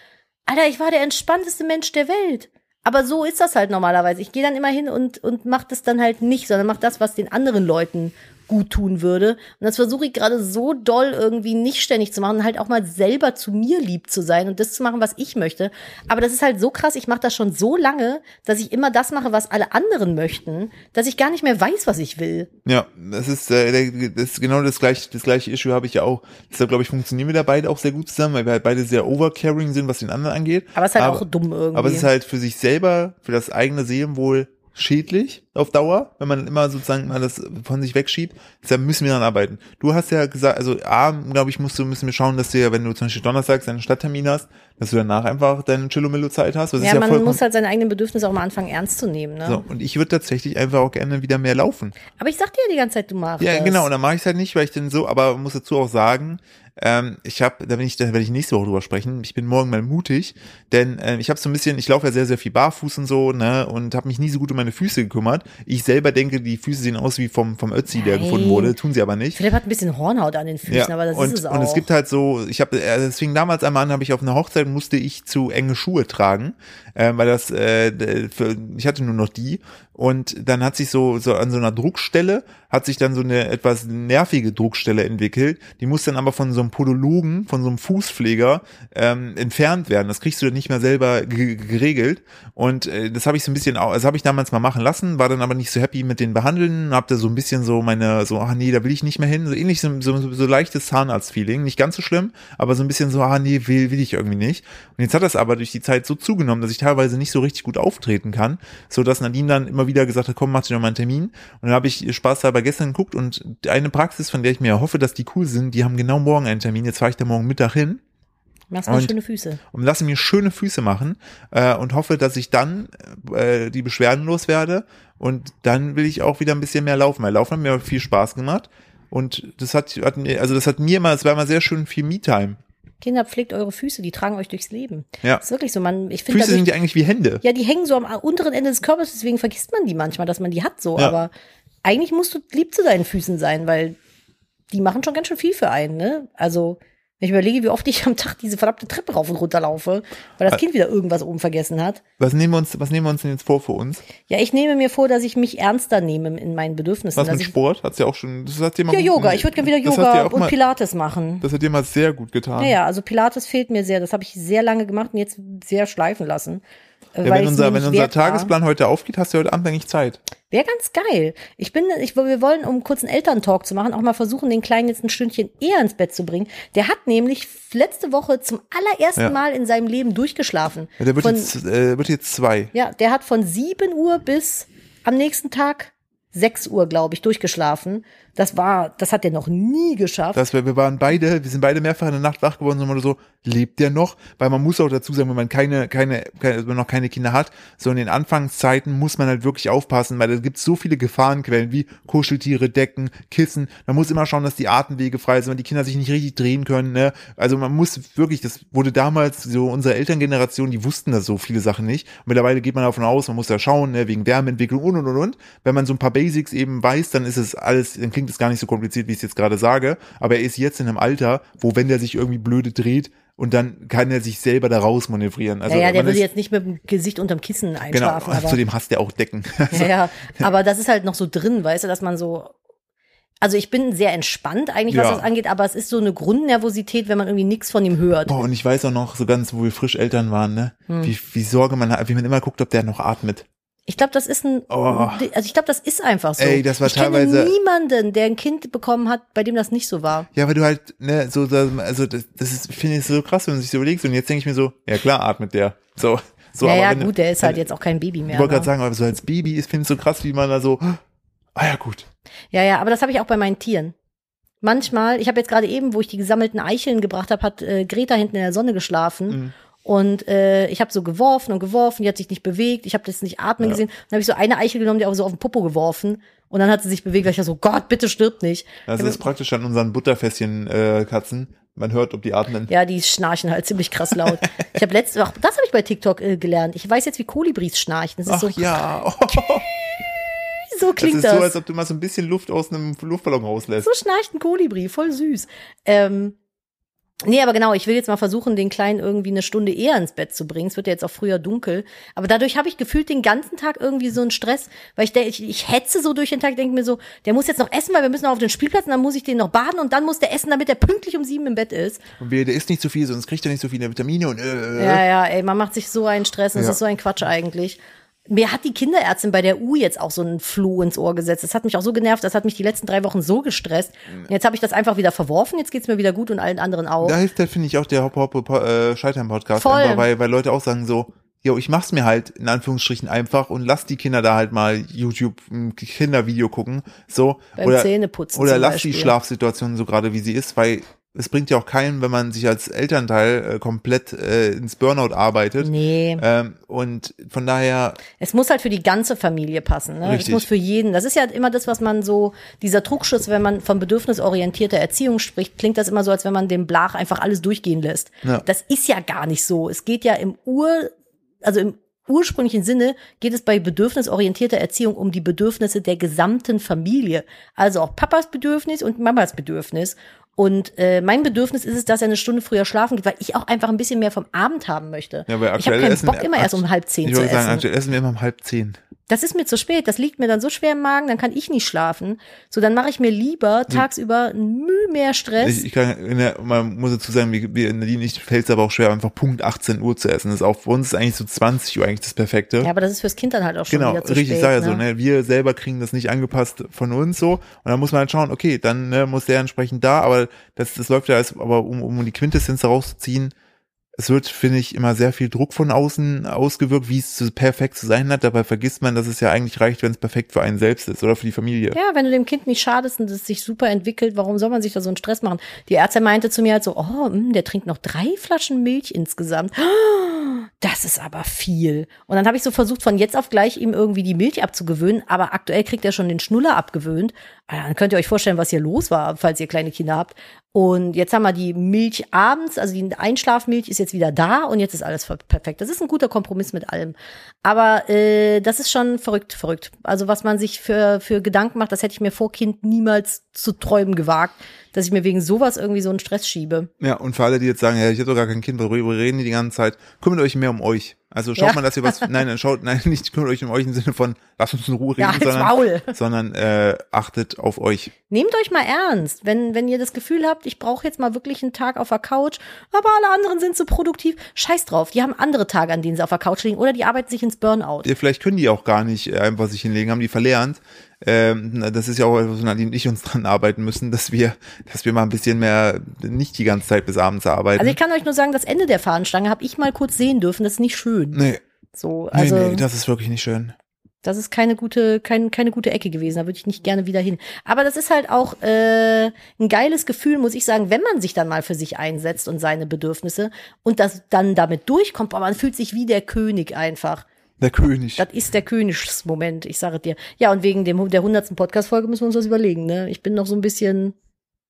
Alter, ich war der entspannteste Mensch der Welt. Aber so ist das halt normalerweise. Ich gehe dann immer hin und, und mach das dann halt nicht, sondern mach das, was den anderen Leuten gut tun würde. Und das versuche ich gerade so doll irgendwie nicht ständig zu machen, halt auch mal selber zu mir lieb zu sein und das zu machen, was ich möchte. Aber das ist halt so krass, ich mache das schon so lange, dass ich immer das mache, was alle anderen möchten, dass ich gar nicht mehr weiß, was ich will. Ja, das ist, äh, das ist genau das gleiche, das gleiche Issue habe ich ja auch. Deshalb glaube ich, funktionieren wir da beide auch sehr gut zusammen, weil wir halt beide sehr overcaring sind, was den anderen angeht. Aber es ist halt aber, auch dumm irgendwie. Aber es ist halt für sich selber, für das eigene Seelenwohl schädlich auf Dauer, wenn man immer sozusagen mal das von sich wegschiebt. Deshalb müssen wir daran arbeiten. Du hast ja gesagt, also A, glaube ich, musst du, müssen wir schauen, dass du ja, wenn du zum Beispiel donnerstags deinen Stadttermin hast, dass du danach einfach deine Chillomillo-Zeit hast. ja, ja man muss halt seine eigenen Bedürfnisse auch mal anfangen ernst zu nehmen. Ne? So, und ich würde tatsächlich einfach auch gerne wieder mehr laufen. Aber ich sag dir ja die ganze Zeit, du machst Ja, genau, und dann mache ich es halt nicht, weil ich denn so, aber muss dazu auch sagen, ähm, ich habe, da bin ich, da werde ich nächste Woche drüber sprechen. Ich bin morgen mal mutig, denn äh, ich habe so ein bisschen, ich laufe ja sehr, sehr viel barfuß und so, ne, und habe mich nie so gut um meine Füße gekümmert. Ich selber denke, die Füße sehen aus wie vom vom Ötzi, der Nein. gefunden wurde, tun sie aber nicht. Philipp hat ein bisschen Hornhaut an den Füßen, aber das und, ist es auch. Und es gibt halt so, ich habe, äh, es fing damals einmal an, habe ich auf einer Hochzeit musste ich zu enge Schuhe tragen, äh, weil das, äh, für, ich hatte nur noch die und dann hat sich so so an so einer Druckstelle hat sich dann so eine etwas nervige Druckstelle entwickelt. Die muss dann aber von so einem Podologen, von so einem Fußpfleger ähm, entfernt werden. Das kriegst du dann nicht mehr selber ge- geregelt. Und äh, das habe ich so ein bisschen, das habe ich damals mal machen lassen, war dann aber nicht so happy mit den Behandeln, hab da so ein bisschen so meine, so, ach nee, da will ich nicht mehr hin. So ähnlich so, so, so leichtes Zahnarzt-Feeling. Nicht ganz so schlimm, aber so ein bisschen so, ah nee, will, will ich irgendwie nicht. Und jetzt hat das aber durch die Zeit so zugenommen, dass ich teilweise nicht so richtig gut auftreten kann, so dass Nadine dann immer wieder gesagt hat, komm, mach dir noch mal einen Termin. Und dann habe ich spaßhalber gestern geguckt und eine Praxis, von der ich mir hoffe, dass die cool sind, die haben genau morgen einen Termin. Jetzt fahre ich da morgen Mittag hin Machst mal und- schöne Füße. und lasse mir schöne Füße machen äh, und hoffe, dass ich dann äh, die Beschwerden loswerde und dann will ich auch wieder ein bisschen mehr laufen. Weil Laufen hat mir viel Spaß gemacht und das hat, hat mir, also das hat mir immer, es war immer sehr schön viel Me-Time. Kinder, pflegt eure Füße, die tragen euch durchs Leben. Ja. Das ist wirklich so, man, ich Füße dadurch- sind ja eigentlich wie Hände. Ja, die hängen so am unteren Ende des Körpers, deswegen vergisst man die manchmal, dass man die hat so. Ja. Aber eigentlich musst du lieb zu deinen Füßen sein, weil die machen schon ganz schön viel für einen, ne? Also, wenn ich überlege, wie oft ich am Tag diese verdammte Treppe rauf und runter laufe, weil das Kind wieder irgendwas oben vergessen hat. Was nehmen wir uns, was nehmen wir uns denn jetzt vor für uns? Ja, ich nehme mir vor, dass ich mich ernster nehme in meinen Bedürfnissen. Was mit ich, Sport? Hat's ja auch schon, das hat dir mal ja, Yoga. Ich würde gerne wieder Yoga und mal, Pilates machen. Das hat dir mal sehr gut getan. Ja, ja, also Pilates fehlt mir sehr. Das habe ich sehr lange gemacht und jetzt sehr schleifen lassen. Ja, wenn unser, wenn unser wert war. Tagesplan heute aufgeht, hast du heute Abend eigentlich Zeit. Wäre ganz geil. Ich bin, ich, wir wollen, um kurz einen Elterntalk zu machen, auch mal versuchen, den Kleinen jetzt ein Stündchen eher ins Bett zu bringen. Der hat nämlich letzte Woche zum allerersten Ja. Mal in seinem Leben durchgeschlafen. Ja, der wird, von, jetzt, äh, wird jetzt zwei. ja, der hat von 7 Uhr bis am nächsten Tag 6 Uhr, glaube ich, durchgeschlafen. Das war, das hat er noch nie geschafft. dass wir, wir waren beide, wir sind beide mehrfach in der Nacht wach geworden, so mal so, lebt der noch? Weil man muss auch dazu sagen, wenn man keine, keine, keine wenn man noch keine Kinder hat, so in den Anfangszeiten muss man halt wirklich aufpassen, weil da gibt so viele Gefahrenquellen wie Kuscheltiere, Decken, Kissen. Man muss immer schauen, dass die Atemwege frei sind, wenn die Kinder sich nicht richtig drehen können. Ne? Also man muss wirklich, das wurde damals so unsere Elterngeneration, die wussten das so viele Sachen nicht. Und mittlerweile geht man davon aus, man muss da schauen, ne, wegen Wärmeentwicklung und und und und. Wenn man so ein paar Basics eben weiß, dann ist es alles, dann klingt es gar nicht so kompliziert, wie ich es jetzt gerade sage. Aber er ist jetzt in einem Alter, wo wenn der sich irgendwie blöde dreht, und dann kann er sich selber da raus manövrieren. Also ja, ja, der würde ist- jetzt nicht mit dem Gesicht unterm Kissen genau, einschlafen. aber zudem hasst er auch Decken. Ja, ja, aber das ist halt noch so drin, weißt du, dass man so. Also ich bin sehr entspannt eigentlich, was Ja. das angeht, aber es ist so eine Grundnervosität, wenn man irgendwie nichts von ihm hört. Boah, und ich weiß auch noch so ganz, wo wir frisch Eltern waren, ne? Wie, wie Sorge man hat, wie man immer guckt, ob der noch atmet. Ich glaube, das ist ein, Oh. also ich glaube, das ist einfach so. Ey, das war ich kenne teilweise- niemanden, der ein Kind bekommen hat, bei dem das nicht so war. Ja, weil du halt, ne, so, also das, das ist, finde ich so krass, wenn man sich so überlegt. Und jetzt denke ich mir so, ja klar, atmet der. So, so. ja, aber ja, gut, der ist halt jetzt auch kein Baby mehr. Ich wollte ne? gerade sagen, aber so als Baby ist, finde ich so krass, wie man da so, ah ja, gut. Ja, ja, aber das habe ich auch bei meinen Tieren. Manchmal, ich habe jetzt gerade eben, wo ich die gesammelten Eicheln gebracht habe, hat äh, Greta hinten in der Sonne geschlafen. Mhm. Und äh, ich habe so geworfen und geworfen, die hat sich nicht bewegt, ich habe das nicht atmen Ja. gesehen. Dann habe ich so eine Eichel genommen, die auch so auf den Popo geworfen. Und dann hat sie sich bewegt, weil ich so, Gott, bitte stirb nicht. Das ist praktisch an unseren Butterfässchen-Katzen. Man hört, ob die atmen. ja, die schnarchen halt ziemlich krass laut. Ich habe letzte Woche, das habe ich bei TikTok äh, gelernt. Ich weiß jetzt, wie Kolibris schnarchen. Das ist Ach so, ja, so das klingt ist das. so, als ob du mal so ein bisschen Luft aus einem Luftballon rauslässt. So schnarcht ein Kolibri, voll süß. Ähm, nee, aber genau, ich will jetzt mal versuchen, den Kleinen irgendwie eine Stunde eher ins Bett zu bringen. Es wird ja jetzt auch früher dunkel. Aber dadurch habe ich gefühlt den ganzen Tag irgendwie so einen Stress, weil ich, ich, ich hetze so durch den Tag, denke mir so, der muss jetzt noch essen, weil wir müssen noch auf den Spielplatz und dann muss ich den noch baden und dann muss der essen, damit er pünktlich um sieben im Bett ist. Und der isst nicht zu viel, sonst kriegt er nicht so viele Vitamine und äh, Ja, ja, ey, man macht sich so einen Stress und das Ja. ist so ein Quatsch eigentlich. Mir hat die Kinderärztin bei der U jetzt auch so einen Floh ins Ohr gesetzt. Das hat mich auch so genervt, das hat mich die letzten drei Wochen so gestresst. Und jetzt habe ich das einfach wieder verworfen, jetzt geht's mir wieder gut und allen anderen auch. Da hilft, finde ich, auch der Hop Hop äh, Scheitern Podcast. Voll. Einfach, weil, weil Leute auch sagen so, jo, ich mach's mir halt in Anführungsstrichen einfach und lass die Kinder da halt mal YouTube ein Kindervideo gucken. So. Beim oder Zähneputzen oder lass die Beispiel. Schlafsituation so gerade wie sie ist, weil es bringt ja auch keinen, wenn man sich als Elternteil äh, komplett äh, ins Burnout arbeitet. Nee. Ähm, und von daher, Es muss halt für die ganze Familie passen. Ne? Es Richtig. muss für jeden. Das ist ja immer das, was man so, dieser Trugschluss, wenn man von bedürfnisorientierter Erziehung spricht, klingt das immer so, als wenn man dem Blach einfach alles durchgehen lässt. Ja. Das ist ja gar nicht so. Es geht ja im Ur, also im ursprünglichen Sinne geht es bei bedürfnisorientierter Erziehung um die Bedürfnisse der gesamten Familie. Also auch Papas Bedürfnis und Mamas Bedürfnis. Und äh, mein Bedürfnis ist es, dass er eine Stunde früher schlafen geht, weil ich auch einfach ein bisschen mehr vom Abend haben möchte. ja, weil ich habe keinen Bock immer erst um halb zehn ich zu würde essen. sagen, aktuell essen wir immer um halb zehn. Das ist mir zu spät, das liegt mir dann so schwer im Magen, dann kann ich nicht schlafen. So, dann mache ich mir lieber tagsüber Mühe mehr Stress. Ich, ich kann, in der, man muss dazu sagen, wie, wie Nadine nicht fällt es aber auch schwer, einfach Punkt 18 Uhr zu essen. Das ist auch für uns ist eigentlich so 20 Uhr eigentlich das Perfekte. ja, aber das ist fürs Kind dann halt auch schon Genau, wieder zu richtig, spät. ich sage ja ne? so, ne? Wir selber kriegen das nicht angepasst von uns so. Und dann muss man halt schauen, okay, dann ne, muss der entsprechend da, aber das, das läuft ja als, aber um, um die Quintessenz rauszuziehen, es wird, finde ich, immer sehr viel Druck von außen ausgewirkt, wie es zu, perfekt zu sein hat. Dabei vergisst man, dass es ja eigentlich reicht, wenn es perfekt für einen selbst ist oder für die Familie. Ja, wenn du dem Kind nicht schadest und es sich super entwickelt, warum soll man sich da so einen Stress machen? Die Ärztin meinte zu mir halt so, oh, mh, der trinkt noch drei Flaschen Milch insgesamt. Das ist aber viel. Und dann habe ich so versucht, von jetzt auf gleich ihm irgendwie die Milch abzugewöhnen, aber aktuell kriegt er schon den Schnuller abgewöhnt. Ah, Dann könnt ihr euch vorstellen, was hier los war, falls ihr kleine Kinder habt. Und jetzt haben wir die Milch abends, also die Einschlafmilch ist jetzt wieder da und jetzt ist alles perfekt. Das ist ein guter Kompromiss mit allem. Aber äh, das ist schon verrückt, verrückt. Also was man sich für, für Gedanken macht, das hätte ich mir vor Kind niemals zu träumen gewagt, dass ich mir wegen sowas irgendwie so einen Stress schiebe. Ja, und für alle, die jetzt sagen, ja, ich habe doch gar kein Kind, worüber reden die die ganze Zeit, kümmert euch mehr um euch. Also schaut Ja. mal, dass ihr was, nein, dann schaut, nein, nicht kümmert euch um euch im Sinne von, lasst uns in Ruhe Ja, reden, Maul. sondern, sondern äh, achtet auf euch. Nehmt euch mal ernst, wenn, wenn ihr das Gefühl habt, ich brauche jetzt mal wirklich einen Tag auf der Couch, aber alle anderen sind so produktiv. Scheiß drauf, die haben andere Tage, an denen sie auf der Couch liegen oder die arbeiten sich ins Burnout. Ja, vielleicht können die auch gar nicht äh, einfach sich hinlegen, haben die verlernt. Ähm, das ist ja auch etwas, Nadine und ich uns dran arbeiten müssen, dass wir, dass wir mal ein bisschen mehr nicht die ganze Zeit bis abends arbeiten. Also ich kann euch nur sagen, das Ende der Fahnenstange habe ich mal kurz sehen dürfen, das ist nicht schön. nee, So, nee, also nee, das ist wirklich nicht schön. Das ist keine gute, kein, keine gute Ecke gewesen. Da würde ich nicht gerne wieder hin. Aber das ist halt auch äh, ein geiles Gefühl, muss ich sagen, wenn man sich dann mal für sich einsetzt und seine Bedürfnisse und das dann damit durchkommt. Aber man fühlt sich wie der König einfach. Der König. Das ist der Königsmoment, ich sage dir. Ja, und wegen dem der hundertsten Podcast-Folge müssen wir uns was überlegen. Ne? Ich bin noch so ein bisschen,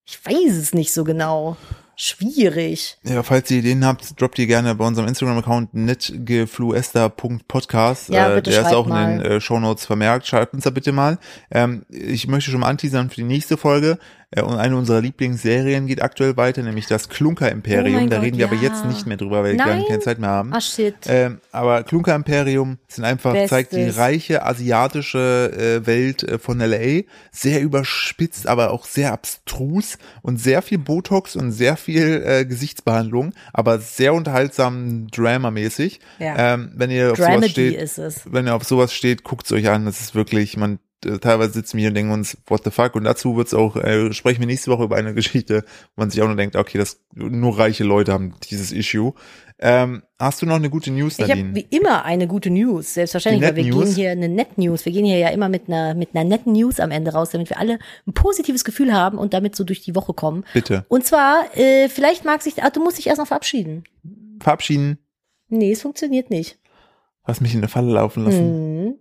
ich weiß es nicht so genau. Schwierig. Ja, falls ihr Ideen habt, droppt ihr gerne bei unserem Instagram-Account netgefluester.podcast. Ja, äh, bitte der ist auch in den mal. äh, Shownotes vermerkt. Schreibt uns da bitte mal. Ähm, ich möchte schon mal anteasern für die nächste Folge. Äh, und eine unserer Lieblingsserien geht aktuell weiter, nämlich das Klunker-Imperium. Oh mein da Gott, reden wir aber ja. jetzt nicht mehr drüber, weil wir Nein. gar keine Zeit mehr haben. Ah, shit. Ähm, aber Klunker Imperium sind einfach, Bestes. zeigt die reiche asiatische äh, Welt äh, von LA. Sehr überspitzt, aber auch sehr abstrus und sehr viel Botox und sehr viel äh, Gesichtsbehandlung, aber sehr unterhaltsam Drama-mäßig. Ja. Ähm, wenn ihr auf sowas steht, es. wenn ihr auf sowas steht, guckt's euch an. Das ist wirklich, man äh, teilweise sitzen wir hier und denken uns, what the fuck? Und dazu wird's auch, äh, sprechen wir nächste Woche über eine Geschichte, wo man sich auch nur denkt, okay, das nur reiche Leute haben dieses Issue. Ähm, hast du noch eine gute News, Ich habe Nadine? wie immer eine gute News, selbstverständlich, weil wir Net-News? gehen hier eine Net-News. Wir gehen hier ja immer mit einer, mit einer netten News am Ende raus, damit wir alle ein positives Gefühl haben und damit so durch die Woche kommen. Bitte. Und zwar, äh, vielleicht mag sich, ah, du musst dich erst noch verabschieden. Verabschieden. Nee, es funktioniert nicht. Hast mich in eine Falle laufen lassen. Mhm.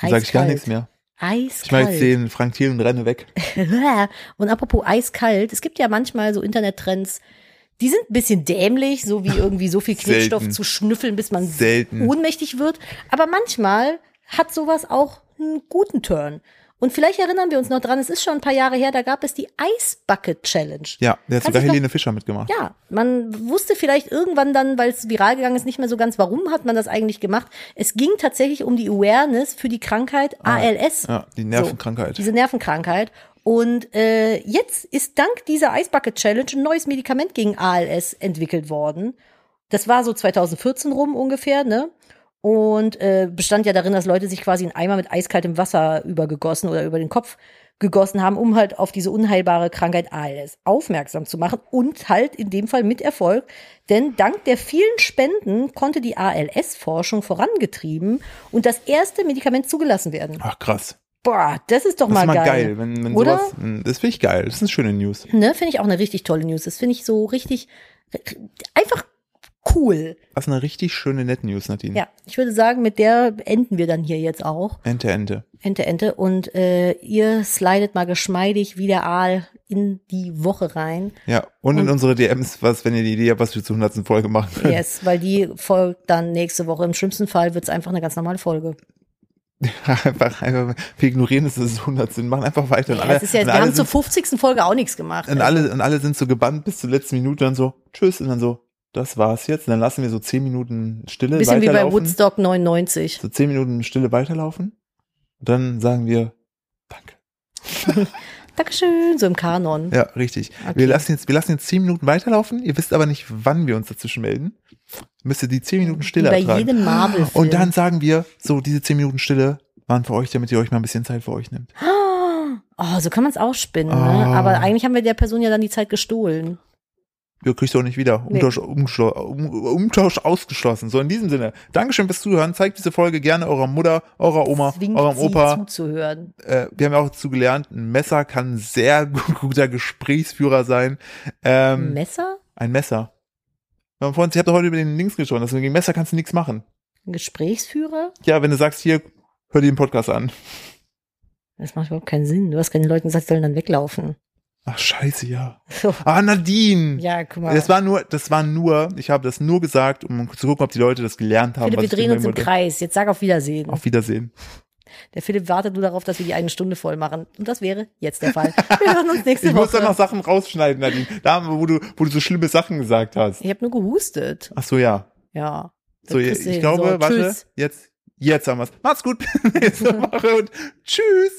Dann sag ich gar nichts mehr. Eiskalt. Ich meine den Frank Thiel und renne weg. und apropos eiskalt, es gibt ja manchmal so Internettrends, die sind ein bisschen dämlich, so wie irgendwie so viel Klebstoff zu schnüffeln, bis man Selten. ohnmächtig wird. Aber manchmal hat sowas auch einen guten Turn. Und vielleicht erinnern wir uns noch dran, es ist schon ein paar Jahre her, da gab es die Ice Bucket Challenge. Ja, der hat sogar noch- Helene Fischer mitgemacht. Ja, man wusste vielleicht irgendwann dann, weil es viral gegangen ist, nicht mehr so ganz, warum hat man das eigentlich gemacht. Es ging tatsächlich um die Awareness für die Krankheit ALS. Ja, die Nervenkrankheit. Diese Nervenkrankheit. Und äh, jetzt ist dank dieser Ice Bucket Challenge ein neues Medikament gegen ALS entwickelt worden. Das war so 2014 rum ungefähr, ne? Und äh, bestand ja darin, dass Leute sich quasi einen Eimer mit eiskaltem Wasser übergegossen oder über den Kopf gegossen haben, um halt auf diese unheilbare Krankheit ALS aufmerksam zu machen und halt in dem Fall mit Erfolg. Denn dank der vielen Spenden konnte die ALS-Forschung vorangetrieben und das erste Medikament zugelassen werden. Ach krass. Boah, das ist doch Das mal, ist mal geil. geil, wenn, wenn Oder? sowas. mh, Das finde ich geil. Das ist eine schöne News. Ne, finde ich auch eine richtig tolle News. Das finde ich so richtig, einfach cool. Das ist eine richtig schöne Net News, Nadine. Ja, ich würde sagen, mit der enden wir dann hier jetzt auch. Ente, Ente. Ente, Ente. Und äh, ihr slidet mal geschmeidig wie der Aal in die Woche rein. Ja, und, in Und- unsere DMs, was, wenn ihr die Idee habt, was wir zur 100. Folge machen können. Yes, weil die folgt dann nächste Woche. Im schlimmsten Fall wird es einfach eine ganz normale Folge. einfach, einfach, wir ignorieren, dass es 100 sind, machen einfach weiter. Und Ja, alle, es ist ja, und wir haben zur sind, 50. Folge auch nichts gemacht. und alle, und alle sind so gebannt bis zur letzten Minute dann so, tschüss, und dann so, das war's jetzt. Dann lassen wir so 10 Minuten Stille Bisschen wie bei weiterlaufen. Woodstock 99. so 10 Minuten Stille weiterlaufen. Dann sagen wir, danke. Dankeschön, so im Kanon. Ja, richtig. Okay. Wir lassen jetzt, wir lassen jetzt 10 Minuten weiterlaufen. Ihr wisst aber nicht, wann wir uns dazwischen melden. Müsst ihr die 10 Minuten Stille Wie bei jedem Marvel-Film. Und dann sagen wir, so, diese 10 Minuten Stille waren für euch, damit ihr euch mal ein bisschen Zeit für euch nimmt. Oh, so kann man es auch spinnen, ne? Ah. Aber eigentlich haben wir der Person ja dann die Zeit gestohlen. Ihr kriegt auch nicht wieder. Nee. Umtausch, umschlo- um, Umtausch ausgeschlossen. So, in diesem Sinne. Dankeschön fürs Zuhören. Zeigt diese Folge gerne eurer Mutter, eurer Oma, Zwingt eurem Opa. zuzuhören. Äh, wir haben ja auch dazu gelernt, ein Messer kann ein sehr gut, guter Gesprächsführer sein. Ähm, Messer? ein Messer. Haben vorhin, ich habe doch heute über den Links gesprochen, also gegen Messer kannst du nichts machen. Ein Gesprächsführer? Ja, wenn du sagst, hier, hör dir den Podcast an. Das macht überhaupt keinen Sinn. Du hast keine Leuten gesagt, sollen dann weglaufen. Ach, scheiße, ja. Ah, Nadine! Ja, guck mal. Das war nur, das war nur, ich habe das nur gesagt, um zu gucken, ob die Leute das gelernt haben. Philipp, wir ich drehen uns im wollte. Kreis. Jetzt sag auf Wiedersehen. Auf Wiedersehen. Der Philipp wartet nur darauf, dass wir die eine Stunde voll machen. Und das wäre jetzt der Fall. Wir hören uns nächste Ich Woche. muss dann noch Sachen rausschneiden, Nadine. Da, wo du, wo du so schlimme Sachen gesagt hast. ich habe nur gehustet. Ach so, ja. Ja. So, ich, ich glaube, so, warte, jetzt, jetzt haben wir's. Macht's gut. Nächste Woche und tschüss.